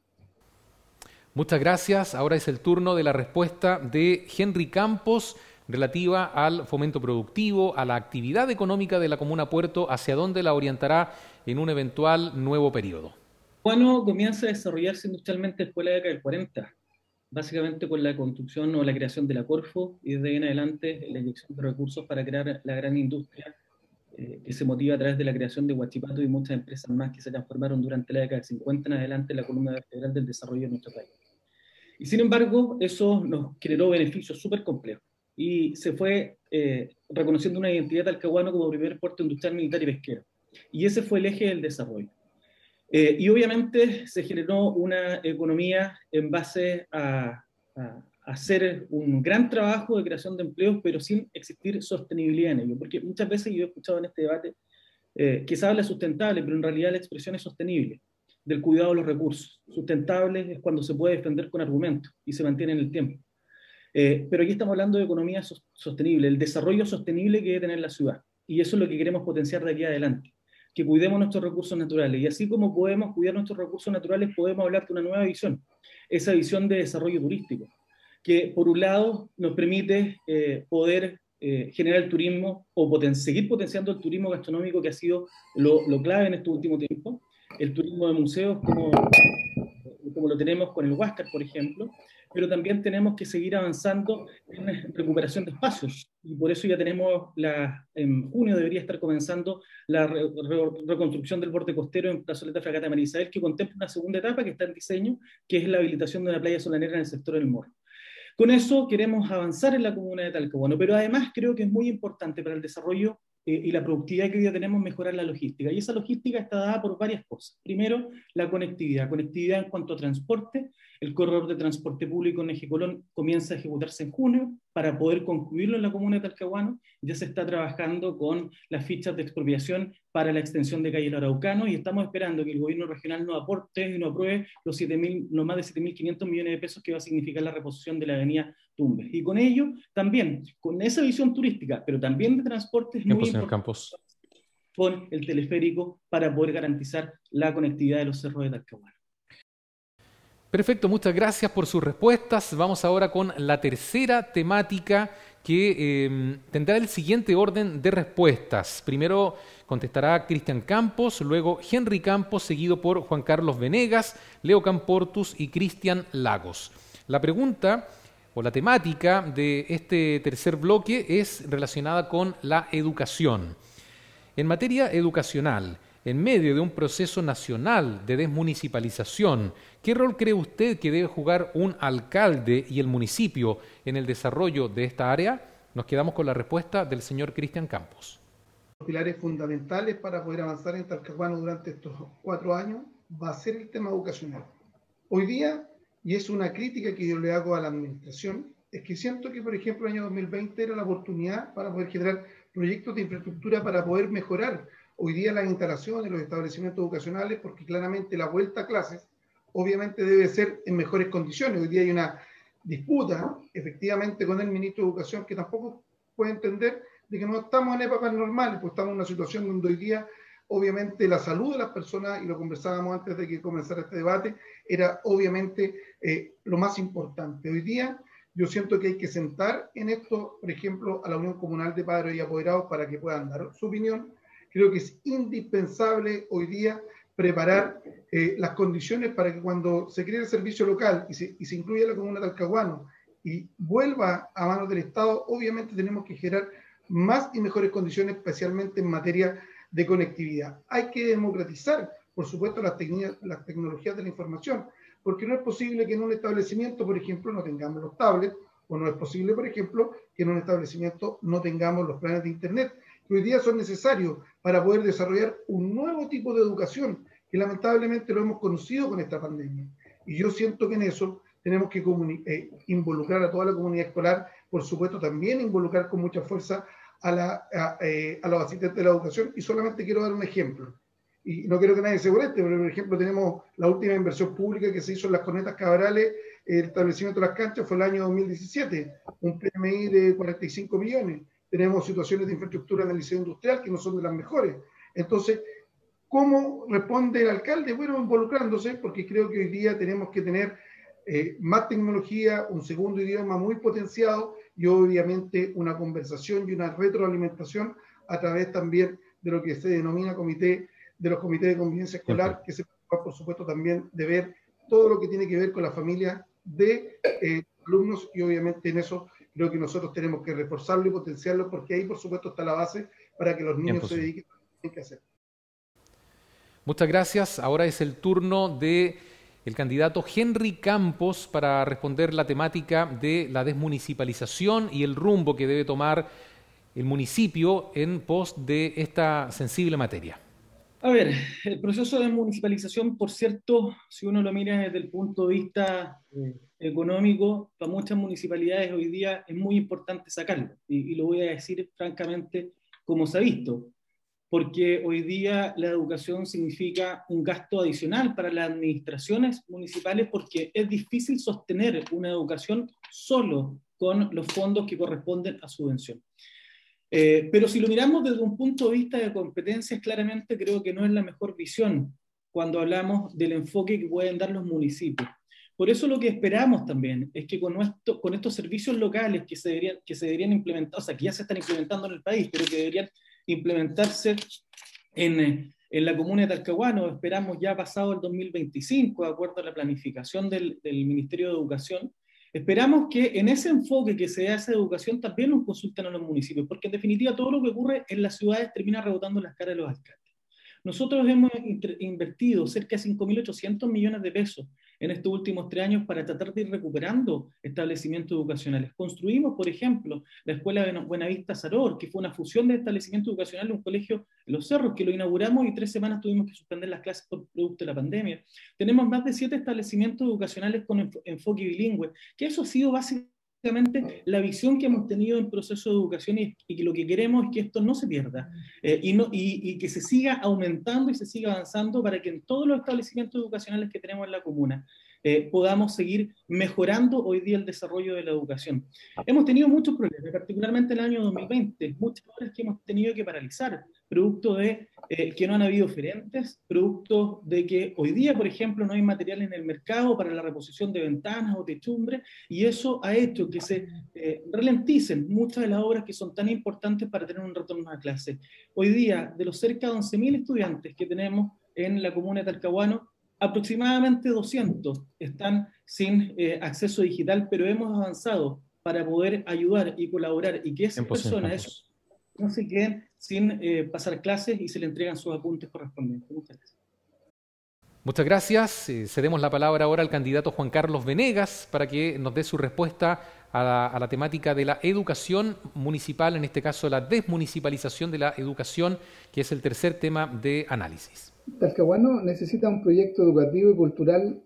Muchas gracias. Ahora es el turno de la respuesta de Henry Campos relativa al fomento productivo, a la actividad económica de la Comuna Puerto, hacia dónde la orientará en un eventual nuevo periodo. Bueno, comienza a desarrollarse industrialmente después de la década del 40, básicamente con la construcción o la creación de la Corfo y desde ahí en adelante la inyección de recursos para crear la gran industria eh, que se motiva a través de la creación de Huachipato y muchas empresas más que se transformaron durante la década del 50 en adelante en la columna vertebral del desarrollo de nuestro país. Y sin embargo, eso nos generó beneficios súper complejos y se fue eh, reconociendo una identidad talcahuano como primer puerto industrial, militar y pesquero. Y ese fue el eje del desarrollo. Eh, y obviamente se generó una economía en base a, hacer un gran trabajo de creación de empleos, pero sin existir sostenibilidad en ello. Porque muchas veces yo he escuchado en este debate eh, que se habla sustentable, pero en realidad la expresión es sostenible, del cuidado de los recursos. Sustentable es cuando se puede defender con argumentos y se mantiene en el tiempo. Eh, pero aquí estamos hablando de economía sostenible, el desarrollo sostenible que debe tener la ciudad. Y eso es lo que queremos potenciar de aquí adelante que cuidemos nuestros recursos naturales. Y así como podemos cuidar nuestros recursos naturales, podemos hablar de una nueva visión, esa visión de desarrollo turístico, que por un lado nos permite eh, poder eh, generar el turismo o seguir potenciando el turismo gastronómico que ha sido lo, lo clave en este último tiempo, el turismo de museos como, como lo tenemos con el Huáscar, por ejemplo, pero también tenemos que seguir avanzando en recuperación de espacios. Y por eso ya tenemos, la, en junio debería estar comenzando la reconstrucción del borde costero en Plazoleta Fragata Marisabel, que contempla una segunda etapa que está en diseño, que es la habilitación de una playa solanera en el sector del Morro. Con eso queremos avanzar en la comuna de Talcahuano, pero además creo que es muy importante para el desarrollo eh, y la productividad que hoy día tenemos mejorar la logística. Y esa logística está dada por varias cosas. Primero, la conectividad. Conectividad en cuanto a transporte. El corredor de transporte público en Eje Colón comienza a ejecutarse en junio para poder concluirlo en la comuna de Talcahuano. Ya se está trabajando con las fichas de expropiación para la extensión de calle Araucano y estamos esperando que el gobierno regional nos aporte y nos apruebe los, 7, los más de 7.500 millones de pesos que va a significar la reposición de la avenida Tumbes. Y con ello, también, con esa visión turística, pero también de transporte, es muy importante Campos. con el teleférico para poder garantizar la conectividad de los cerros de Talcahuano. Perfecto, muchas gracias por sus respuestas. Vamos ahora con la tercera temática que em, tendrá el siguiente orden de respuestas. Primero contestará Cristian Campos, luego Henry Campos, seguido por Juan Carlos Venegas, Leo Camportus y Cristian Lagos. La pregunta o la temática de este tercer bloque es relacionada con la educación. En materia educacional, en medio de un proceso nacional de desmunicipalización, ¿qué rol cree usted que debe jugar un alcalde y el municipio en el desarrollo de esta área? Nos quedamos con la respuesta del señor Cristian Campos. Los pilares fundamentales para poder avanzar en Talcahuano durante estos cuatro años va a ser el tema educacional. Hoy día y es una crítica que yo le hago a la administración, es que siento que, por ejemplo, el año 2020 era la oportunidad para poder generar proyectos de infraestructura para poder mejorar hoy día las instalaciones, los establecimientos educacionales, porque claramente la vuelta a clases obviamente debe ser en mejores condiciones. Hoy día hay una disputa, efectivamente, con el ministro de Educación que tampoco puede entender de que no estamos en épocas normales, pues estamos en una situación donde hoy día, obviamente, la salud de las personas, y lo conversábamos antes de que comenzara este debate, era obviamente eh, lo más importante. Hoy día yo siento que hay que sentar en esto, por ejemplo, a la Unión Comunal de Padres y Apoderados para que puedan dar su opinión. Creo que es indispensable hoy día preparar eh, las condiciones para que cuando se cree el servicio local y se, y se incluya la comuna de Alcahuano y vuelva a manos del Estado, obviamente tenemos que generar más y mejores condiciones, especialmente en materia de conectividad. Hay que democratizar, por supuesto, las, las tecnologías de la información, porque no es posible que en un establecimiento, por ejemplo, no tengamos los tablets, o no es posible, por ejemplo, que en un establecimiento no tengamos los planes de Internet, que hoy día son necesarios para poder desarrollar un nuevo tipo de educación, que lamentablemente lo hemos conocido con esta pandemia. Y yo siento que en eso tenemos que eh, involucrar a toda la comunidad escolar, por supuesto también involucrar con mucha fuerza a, la, a, eh, a, los asistentes de la educación. Y solamente quiero dar un ejemplo. Y no quiero que nadie se moleste, pero por ejemplo tenemos la última inversión pública que se hizo en las cornetas cabrales, el establecimiento de las canchas fue el año 2017, un PMI de 45 millones. Tenemos situaciones de infraestructura en el liceo industrial que no son de las mejores. Entonces, ¿cómo responde el alcalde? Bueno, involucrándose, porque creo que hoy día tenemos que tener eh, más tecnología, un segundo idioma muy potenciado y obviamente una conversación y una retroalimentación a través también de lo que se denomina comité de los comités de convivencia escolar, que se preocupa, por supuesto, también de ver todo lo que tiene que ver con la familia de eh, alumnos y obviamente en eso creo que nosotros tenemos que reforzarlo y potenciarlo porque ahí, por supuesto, está la base para que los niños se dediquen a lo que tienen que hacer. Muchas gracias. Ahora es el turno de el candidato Henry Campos para responder la temática de la desmunicipalización y el rumbo que debe tomar el municipio en pos de esta sensible materia. A ver, el proceso de municipalización, por cierto, si uno lo mira desde el punto de vista eh, económico, para muchas municipalidades hoy día es muy importante sacarlo. Y, y, lo voy a decir francamente como se ha visto porque hoy día la educación significa un gasto adicional para las administraciones municipales porque es difícil sostener una educación solo con los fondos que corresponden a subvención. Eh, pero si lo miramos desde un punto de vista de competencias, claramente creo que no es la mejor visión cuando hablamos del enfoque que pueden dar los municipios. Por eso lo que esperamos también es que con, nuestro, con estos servicios locales que se, deberían, que se deberían implementar, o sea, que ya se están implementando en el país, pero que deberían implementarse en, en la comuna de Talcahuano. Esperamos ya pasado el 2025, de acuerdo a la planificación del, del Ministerio de Educación. Esperamos que en ese enfoque que se hace de educación también nos consulten a los municipios, porque en definitiva todo lo que ocurre en las ciudades termina rebotando en las caras de los alcaldes. Nosotros hemos invertido cerca de 5.800 millones de pesos en estos últimos tres años para tratar de ir recuperando establecimientos educacionales. Construimos, por ejemplo, la Escuela de Buenavista Saror, que fue una fusión de establecimientos educacionales de un colegio en Los Cerros, que lo inauguramos y tres semanas tuvimos que suspender las clases por producto de la pandemia. Tenemos más de siete establecimientos educacionales con enfoque bilingüe, que eso ha sido básicamente la visión que hemos tenido en proceso de educación y, que lo que queremos es que esto no se pierda eh, y, no, y, que se siga aumentando y se siga avanzando para que en todos los establecimientos educacionales que tenemos en la comuna eh, podamos seguir mejorando hoy día el desarrollo de la educación. Hemos tenido muchos problemas, particularmente en el año 2020, muchas obras que hemos tenido que paralizar, producto de eh, que no han habido oferentes, producto de que hoy día, por ejemplo, no hay material en el mercado para la reposición de ventanas o techumbres, y eso ha hecho que se eh, ralenticen muchas de las obras que son tan importantes para tener un retorno a clase. Hoy día, de los cerca de 11.000 estudiantes que tenemos en la comuna de Talcahuano, aproximadamente 200 están sin eh, acceso digital, pero hemos avanzado para poder ayudar y colaborar y que esas personas no se queden sin eh, pasar clases y se le entregan sus apuntes correspondientes. Muchas gracias. Muchas gracias. Eh, cedemos la palabra ahora al candidato Juan Carlos Venegas para que nos dé su respuesta a la, a la, temática de la educación municipal, en este caso la desmunicipalización de la educación, que es el tercer tema de análisis. Talcahuano necesita un proyecto educativo y cultural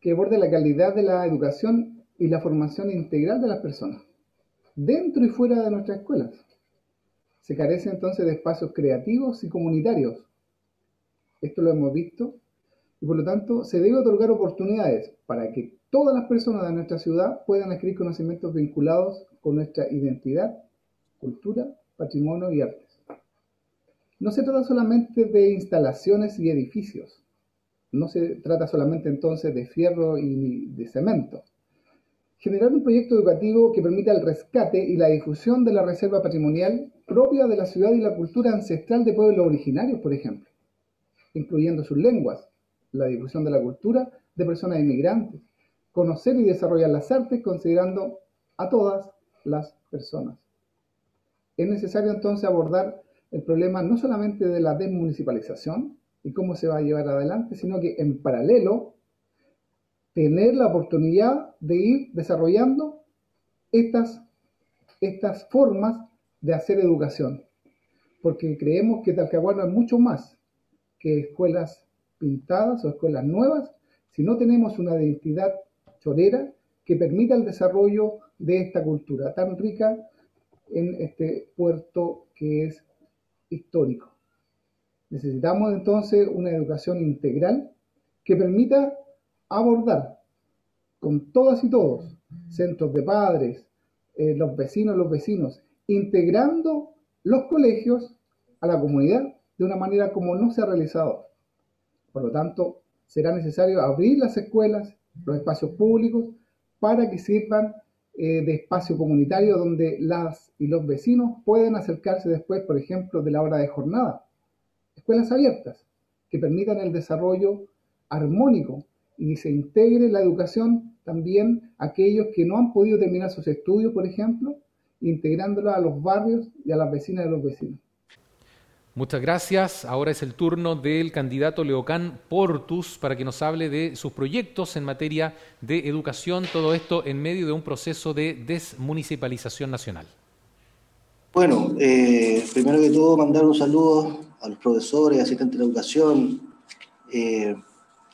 que aborde la calidad de la educación y la formación integral de las personas, dentro y fuera de nuestras escuelas. Se carece entonces de espacios creativos y comunitarios. Esto lo hemos visto y por lo tanto se debe otorgar oportunidades para que todas las personas de nuestra ciudad puedan adquirir conocimientos vinculados con nuestra identidad, cultura, patrimonio y artes. No se trata solamente de instalaciones y edificios, no se trata solamente entonces de fierro y de cemento. Generar un proyecto educativo que permita el rescate y la difusión de la reserva patrimonial propia de la ciudad y la cultura ancestral de pueblos originarios, por ejemplo, incluyendo sus lenguas, la difusión de la cultura de personas inmigrantes, conocer y desarrollar las artes considerando a todas las personas. Es necesario entonces abordar el problema no solamente de la desmunicipalización y cómo se va a llevar adelante, sino que en paralelo tener la oportunidad de ir desarrollando estas, estas formas de hacer educación. Porque creemos que Talcahuano es mucho más que escuelas pintadas o escuelas nuevas, si no tenemos una identidad chorera que permita el desarrollo de esta cultura tan rica en este puerto que es histórico. Necesitamos entonces una educación integral que permita abordar con todas y todos, centros de padres, eh, los vecinos, los vecinos, integrando los colegios a la comunidad de una manera como no se ha realizado. Por lo tanto, será necesario abrir las escuelas, los espacios públicos, para que sirvan eh, de espacio comunitario donde las y los vecinos pueden acercarse después, por ejemplo, de la hora de jornada. Escuelas abiertas que permitan el desarrollo armónico y se integre la educación también a aquellos que no han podido terminar sus estudios, por ejemplo, integrándola a los barrios y a las vecinas de los vecinos. Muchas gracias. Ahora es el turno del candidato Leocán Portus para que nos hable de sus proyectos en materia de educación, todo esto en medio de un proceso de desmunicipalización nacional. Bueno, eh, primero que todo mandar un saludo a los profesores, asistentes de educación, eh,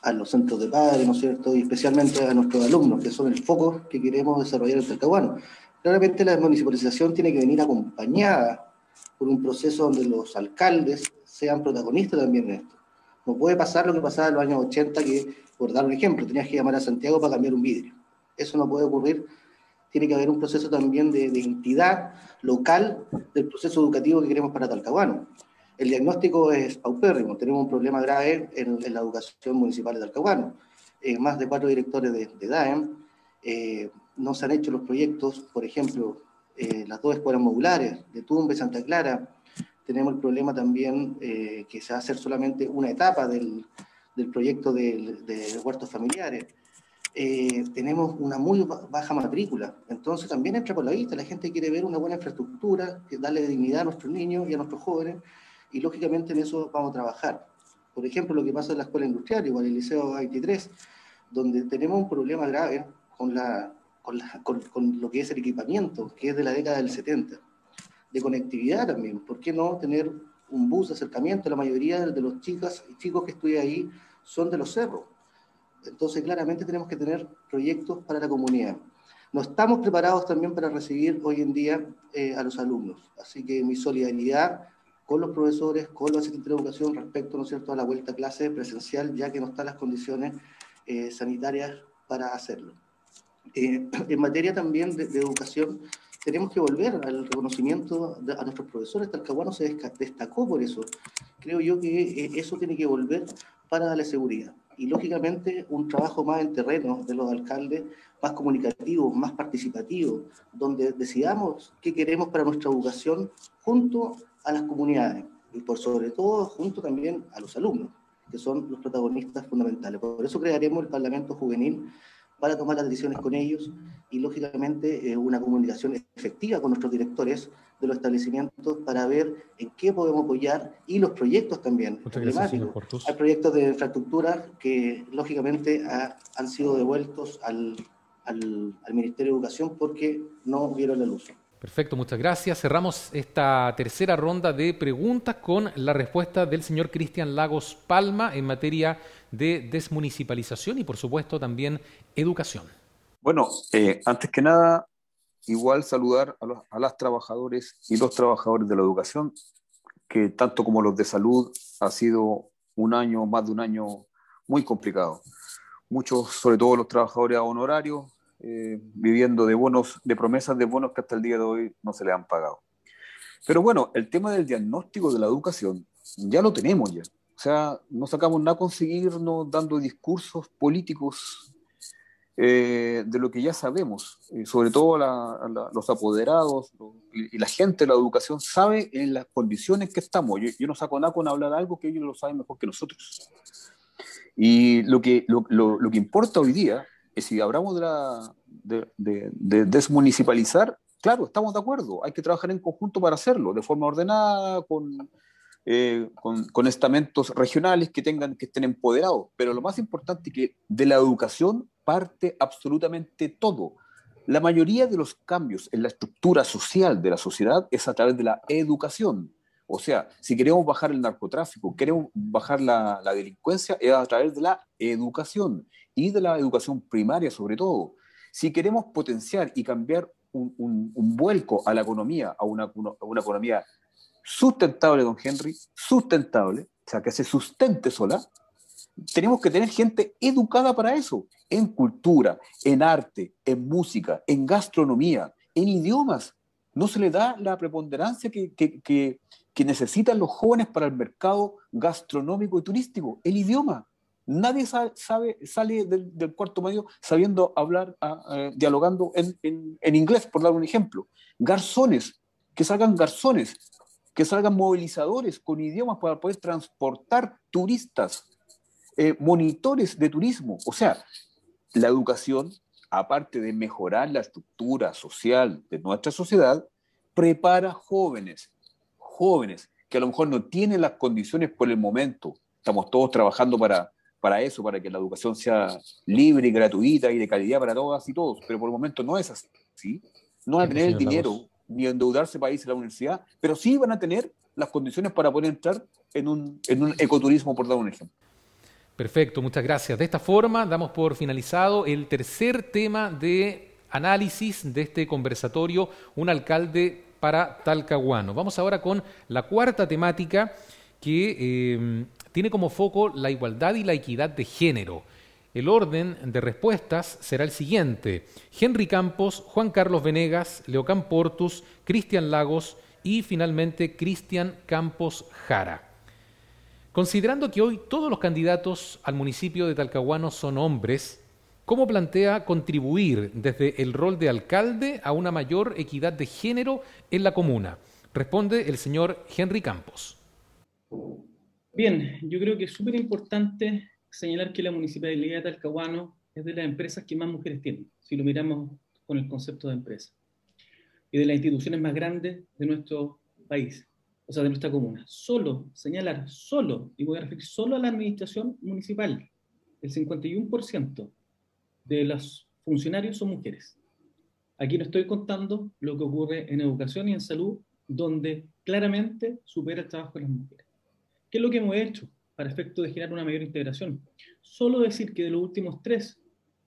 a los centros de padres, ¿no es cierto? Y especialmente a nuestros alumnos, que son el foco que queremos desarrollar en Talcahuano. Claramente la desmunicipalización tiene que venir acompañada por un proceso donde los alcaldes sean protagonistas también en esto. No puede pasar lo que pasaba en los años 80, que, por dar un ejemplo, tenías que llamar a Santiago para cambiar un vidrio. Eso no puede ocurrir. Tiene que haber un proceso también de, entidad local del proceso educativo que queremos para Talcahuano. El diagnóstico es paupérrimo. Tenemos un problema grave en, la educación municipal de Talcahuano. Eh, más de cuatro directores de, de DAEM. Eh, no se han hecho los proyectos, por ejemplo, eh, las dos escuelas modulares de Tumbe Santa Clara. Tenemos el problema también eh, que se va a hacer solamente una etapa del, del proyecto de, de, huertos familiares. Eh, tenemos una muy baja matrícula, entonces también entra por la vista, la gente quiere ver una buena infraestructura, darle dignidad a nuestros niños y a nuestros jóvenes, y lógicamente en eso vamos a trabajar. Por ejemplo, lo que pasa en la escuela industrial, igual el Liceo 23, donde tenemos un problema grave con la con, lo que es el equipamiento, que es de la década del 70. De conectividad también, ¿por qué no tener un bus de acercamiento? La mayoría de los chicas y chicos que estudian ahí son de los cerros. Entonces, claramente tenemos que tener proyectos para la comunidad. No estamos preparados también para recibir hoy en día eh, a los alumnos. Así que mi solidaridad con los profesores, con los asistentes de educación respecto, ¿no es cierto?, a la vuelta a clase presencial, ya que no están las condiciones eh, sanitarias para hacerlo. Eh, *clears throat* en materia también de, educación, tenemos que volver al reconocimiento a nuestros profesores. Talcahuano se destacó por eso. Creo yo que eh, eso tiene que volver para darle seguridad. Y lógicamente un trabajo más en terreno de los alcaldes, más comunicativo, más participativo, donde decidamos qué queremos para nuestra educación junto a las comunidades y por sobre todo junto también a los alumnos, que son los protagonistas fundamentales. Por eso crearemos el Parlamento Juvenil para tomar las decisiones con ellos y, lógicamente, eh, una comunicación efectiva con nuestros directores de los establecimientos para ver en qué podemos apoyar y los proyectos también. Hay proyectos de infraestructura que, lógicamente, han sido devueltos al, al, Ministerio de Educación porque no vieron la luz. Perfecto, muchas gracias. Cerramos esta tercera ronda de preguntas con la respuesta del señor Cristian Lagos Palma en materia de desmunicipalización y, por supuesto, también educación. Bueno, eh, antes que nada, igual saludar a, los, a las trabajadores y los trabajadores de la educación, que tanto como los de salud ha sido un año, más de un año muy complicado. Muchos, sobre todo los trabajadores honorarios, eh, viviendo de bonos, de promesas de bonos que hasta el día de hoy no se le han pagado. Pero bueno, el tema del diagnóstico de la educación ya lo tenemos ya. O sea, no sacamos nada conseguirnos dando discursos políticos eh, de lo que ya sabemos. Eh, sobre todo los apoderados y, la gente de la educación sabe en las condiciones que estamos. Yo, yo no saco nada con hablar algo que ellos lo saben mejor que nosotros. Y lo que, lo, lo, lo que importa hoy día si hablamos de, la, de, desmunicipalizar, claro, estamos de acuerdo, hay que trabajar en conjunto para hacerlo, de forma ordenada, con, eh, con, estamentos regionales que, tengan, que estén empoderados. Pero lo más importante es que de la educación parte absolutamente todo. La mayoría de los cambios en la estructura social de la sociedad es a través de la educación. O sea, si queremos bajar el narcotráfico, queremos bajar la, la delincuencia, es a través de la educación y de la educación primaria sobre todo. Si queremos potenciar y cambiar un, un, vuelco a la economía, a una, una, economía sustentable, don Henry, sustentable, o sea, que se sustente sola, tenemos que tener gente educada para eso, en cultura, en arte, en música, en gastronomía, en idiomas. No se le da la preponderancia que, que, que, que necesitan los jóvenes para el mercado gastronómico y turístico, el idioma. Nadie sabe, sale del, cuarto medio sabiendo hablar, ah, eh, dialogando en, inglés, por dar un ejemplo. Garzones, que salgan garzones, que salgan movilizadores con idiomas para poder transportar turistas, eh, monitores de turismo. O sea, la educación, aparte de mejorar la estructura social de nuestra sociedad, prepara jóvenes, jóvenes que a lo mejor no tienen las condiciones por el momento. Estamos todos trabajando para para eso, para que la educación sea libre y gratuita y de calidad para todas y todos, pero por el momento no es así. No van a tener el dinero ni endeudarse para irse a la universidad, pero sí van a tener las condiciones para poder entrar en un, en un ecoturismo, por dar un ejemplo. Perfecto, muchas gracias. De esta forma damos por finalizado el tercer tema de análisis de este conversatorio, un alcalde para Talcahuano. Vamos ahora con la cuarta temática que eh, tiene como foco la igualdad y la equidad de género. El orden de respuestas será el siguiente. Henry Campos, Juan Carlos Venegas, Leocán Portus, Cristian Lagos y finalmente Cristian Campos Jara. Considerando que hoy todos los candidatos al municipio de Talcahuano son hombres, ¿cómo plantea contribuir desde el rol de alcalde a una mayor equidad de género en la comuna? Responde el señor Henry Campos. Bien, yo creo que es súper importante señalar que la Municipalidad de Talcahuano es de las empresas que más mujeres tienen, si lo miramos con el concepto de empresa, y de las instituciones más grandes de nuestro país, o sea, de nuestra comuna. Solo, señalar, solo, y voy a referir solo a la administración municipal, el 51% de los funcionarios son mujeres. Aquí no estoy contando lo que ocurre en educación y en salud, donde claramente supera el trabajo de las mujeres. ¿Qué es lo que hemos hecho para efecto de generar una mayor integración? Solo decir que de los últimos tres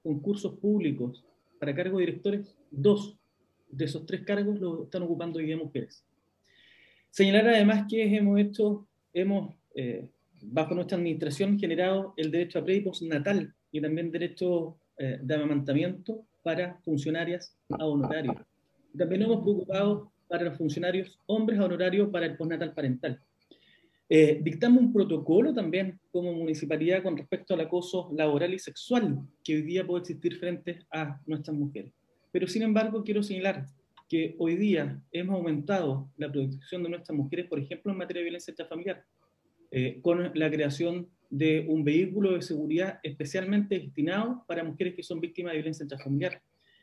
concursos públicos para cargos de directores, dos de esos tres cargos lo están ocupando hoy día mujeres. Señalar además que hemos hecho, hemos, eh, bajo nuestra administración, generado el derecho a pre natal y también derecho eh, de amamantamiento para funcionarias a honorarios. También hemos preocupado para los funcionarios hombres a honorario para el postnatal parental. Eh, dictamos un protocolo también como municipalidad con respecto al acoso laboral y sexual que hoy día puede existir frente a nuestras mujeres. Pero sin embargo, quiero señalar que hoy día hemos aumentado la protección de nuestras mujeres, por ejemplo, en materia de violencia intrafamiliar, eh, con la creación de un vehículo de seguridad especialmente destinado para mujeres que son víctimas de violencia intrafamiliar.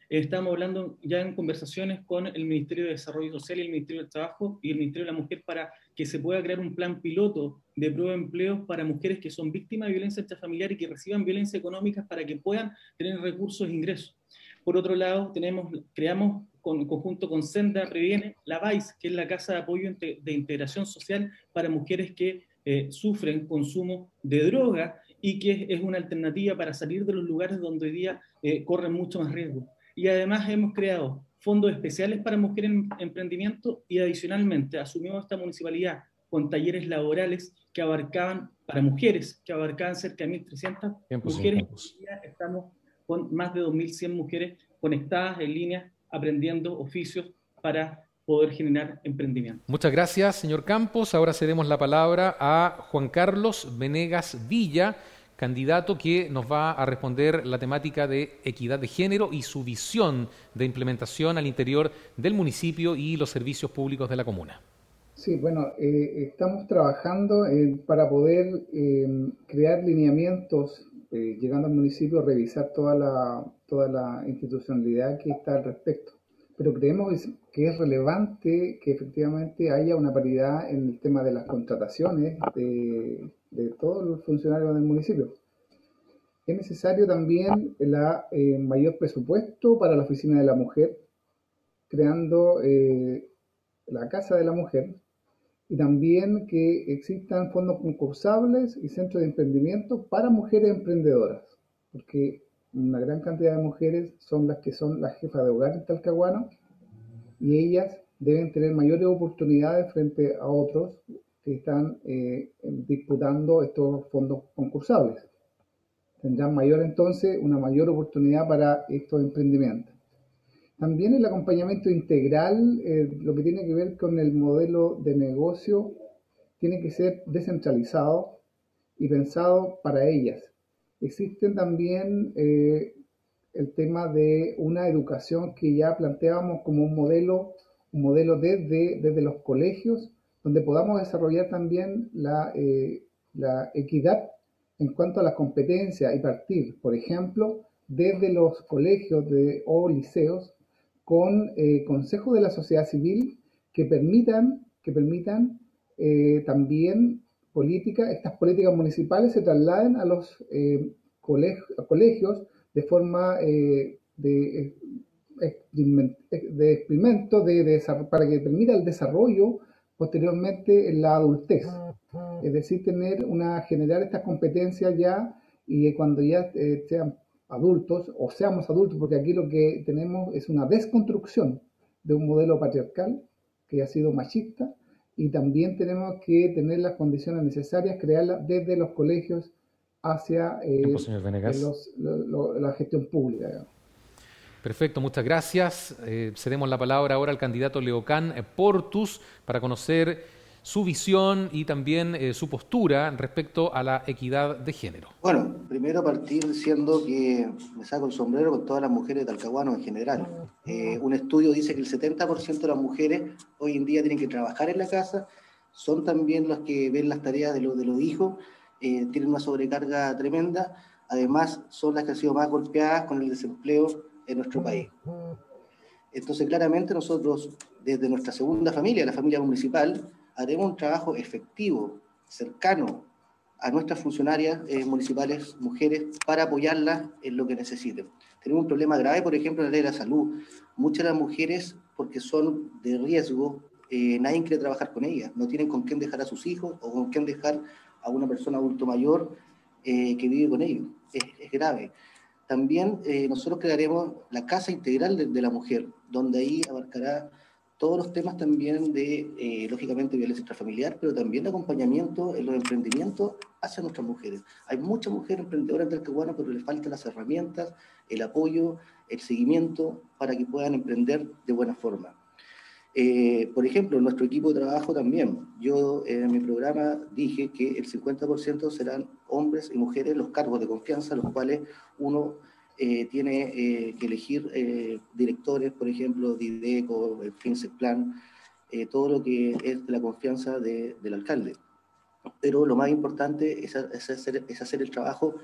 Estamos hablando ya en conversaciones con el Ministerio de Desarrollo Social y el Ministerio del Trabajo y el Ministerio de la Mujer para que se pueda crear un plan piloto de prueba de empleo para mujeres que son víctimas de violencia intrafamiliar y que reciban violencia económica para que puedan tener recursos e ingresos. Por otro lado, tenemos, creamos con, conjunto con Senda Previene, la VAIS, que es la Casa de Apoyo de Integración Social para mujeres que eh, sufren consumo de droga y que es una alternativa para salir de los lugares donde hoy día eh, corren mucho más riesgo. Y además hemos creado fondos especiales para mujeres en emprendimiento y adicionalmente asumimos esta municipalidad con talleres laborales que abarcaban, para mujeres, que abarcaban cerca de 1.300 mujeres. Estamos con más de 2.100 mujeres conectadas en línea, aprendiendo oficios para poder generar emprendimiento. Muchas gracias, señor Campos. Ahora cedemos la palabra a Juan Carlos Venegas Villa, candidato que nos va a responder la temática de equidad de género y su visión de implementación al interior del municipio y los servicios públicos de la comuna. Sí, bueno, eh, estamos trabajando para poder eh, crear lineamientos, eh, llegando al municipio, revisar toda la, toda la institucionalidad que está al respecto pero creemos que es relevante que efectivamente haya una paridad en el tema de las contrataciones de, todos los funcionarios del municipio. Es necesario también el eh, mayor presupuesto para la oficina de la mujer, creando eh, la Casa de la Mujer, y también que existan fondos concursables y centros de emprendimiento para mujeres emprendedoras, porque una gran cantidad de mujeres son las que son las jefas de hogar en Talcahuano y ellas deben tener mayores oportunidades frente a otros que están eh, disputando estos fondos concursables. Tendrán mayor entonces una mayor oportunidad para estos emprendimientos. También el acompañamiento integral, eh, lo que tiene que ver con el modelo de negocio, tiene que ser descentralizado y pensado para ellas. Existen también eh, el tema de una educación que ya planteábamos como un modelo, un modelo desde, desde los colegios, donde podamos desarrollar también la, eh, la equidad en cuanto a las competencias y partir, por ejemplo, desde los colegios de, o liceos con eh, consejos de la sociedad civil que permitan, que permitan eh, también política, estas políticas municipales se trasladen a los eh, colegios de forma de, de experimento de, para que permita el desarrollo posteriormente en la adultez. Es decir, tener una, generar estas competencias ya y cuando ya sean adultos o seamos adultos, porque aquí lo que tenemos es una desconstrucción de un modelo patriarcal que ha sido machista y también tenemos que tener las condiciones necesarias, crearlas desde los colegios hacia eh, la gestión pública. Perfecto, muchas gracias. Eh, cedemos la palabra ahora al candidato Leocán Portus para conocer su visión y también eh, su postura respecto a la equidad de género. Bueno, primero partir diciendo que me saco el sombrero con todas las mujeres de Talcahuano en general. Eh, un estudio dice que el 70% de las mujeres hoy en día tienen que trabajar en la casa, son también las que ven las tareas de, de los hijos, eh, tienen una sobrecarga tremenda, además son las que han sido más golpeadas con el desempleo en nuestro país. Entonces, claramente nosotros, desde nuestra segunda familia, la familia municipal, haremos un trabajo efectivo, cercano a nuestras funcionarias eh, municipales, mujeres, para apoyarlas en lo que necesiten. Tenemos un problema grave, por ejemplo, en la ley de la salud. Muchas de las mujeres, porque son de riesgo, eh, nadie quiere trabajar con ellas. No tienen con quién dejar a sus hijos o con quién dejar a una persona adulto mayor eh, que vive con ellos. Es, grave. También nosotros crearemos la Casa Integral de, de la Mujer, donde ahí abarcará todos los temas también de, eh, lógicamente, violencia intrafamiliar, pero también de acompañamiento en los emprendimientos hacia nuestras mujeres. Hay muchas mujeres emprendedoras del Caguano, pero les faltan las herramientas, el apoyo, el seguimiento para que puedan emprender de buena forma. Eh, por ejemplo, nuestro equipo de trabajo también, yo en mi programa dije que el 50% serán hombres y mujeres los cargos de confianza, los cuales uno eh, tiene eh, que elegir eh, directores, por ejemplo, de IDECO, el Plan, todo lo que es de la confianza del alcalde. Pero lo más importante es, hacer, es hacer el trabajo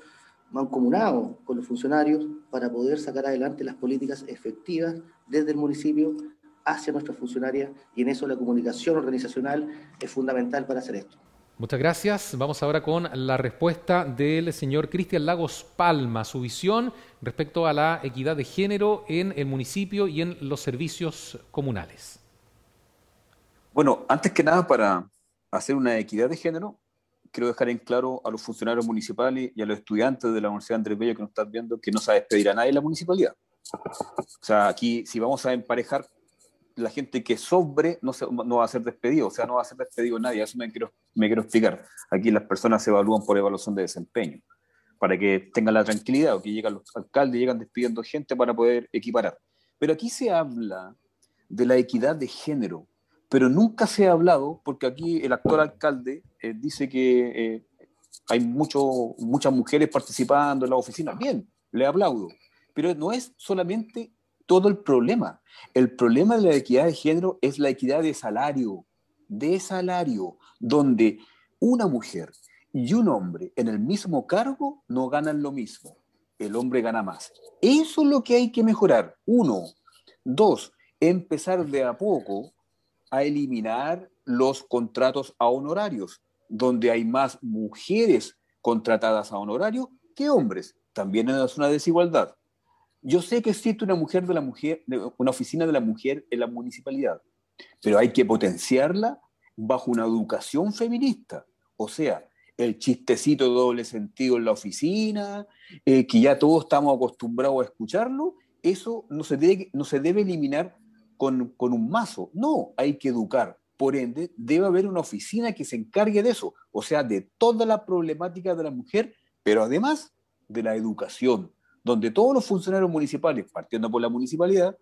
mancomunado con los funcionarios para poder sacar adelante las políticas efectivas desde el municipio hacia nuestras funcionarias y en eso la comunicación organizacional es fundamental para hacer esto. Muchas gracias. Vamos ahora con la respuesta del señor Cristian Lagos Palma, su visión respecto a la equidad de género en el municipio y en los servicios comunales. Bueno, antes que nada, para hacer una equidad de género, quiero dejar en claro a los funcionarios municipales y a los estudiantes de la Universidad Andrés Bello que nos están viendo que no se va a despedir a nadie en la municipalidad. O sea, aquí si vamos a emparejar la gente que sobre no, no va a ser despedido, o sea, no va a ser despedido nadie, eso me quiero, me quiero explicar. Aquí las personas se evalúan por evaluación de desempeño, para que tengan la tranquilidad, o que llegan los alcaldes, llegan despidiendo gente para poder equiparar. Pero aquí se habla de la equidad de género, pero nunca se ha hablado, porque aquí el actual alcalde eh, dice que eh, hay mucho, muchas mujeres participando en la oficina. Bien, le aplaudo, pero no es solamente todo el problema. El problema de la equidad de género es la equidad de salario, de salario, donde una mujer y un hombre en el mismo cargo no ganan lo mismo. El hombre gana más. Eso es lo que hay que mejorar. Uno. Dos, empezar de a poco a eliminar los contratos a honorarios, donde hay más mujeres contratadas a honorario que hombres. También es una desigualdad. Yo sé que existe una mujer de la mujer, una oficina de la mujer en la municipalidad, pero hay que potenciarla bajo una educación feminista. O sea, el chistecito doble sentido en la oficina, eh, que ya todos estamos acostumbrados a escucharlo, eso no se debe, no se debe eliminar con, con un mazo. No, hay que educar. Por ende, debe haber una oficina que se encargue de eso, o sea, de toda la problemática de la mujer, pero además de la educación, donde todos los funcionarios municipales, partiendo por la municipalidad,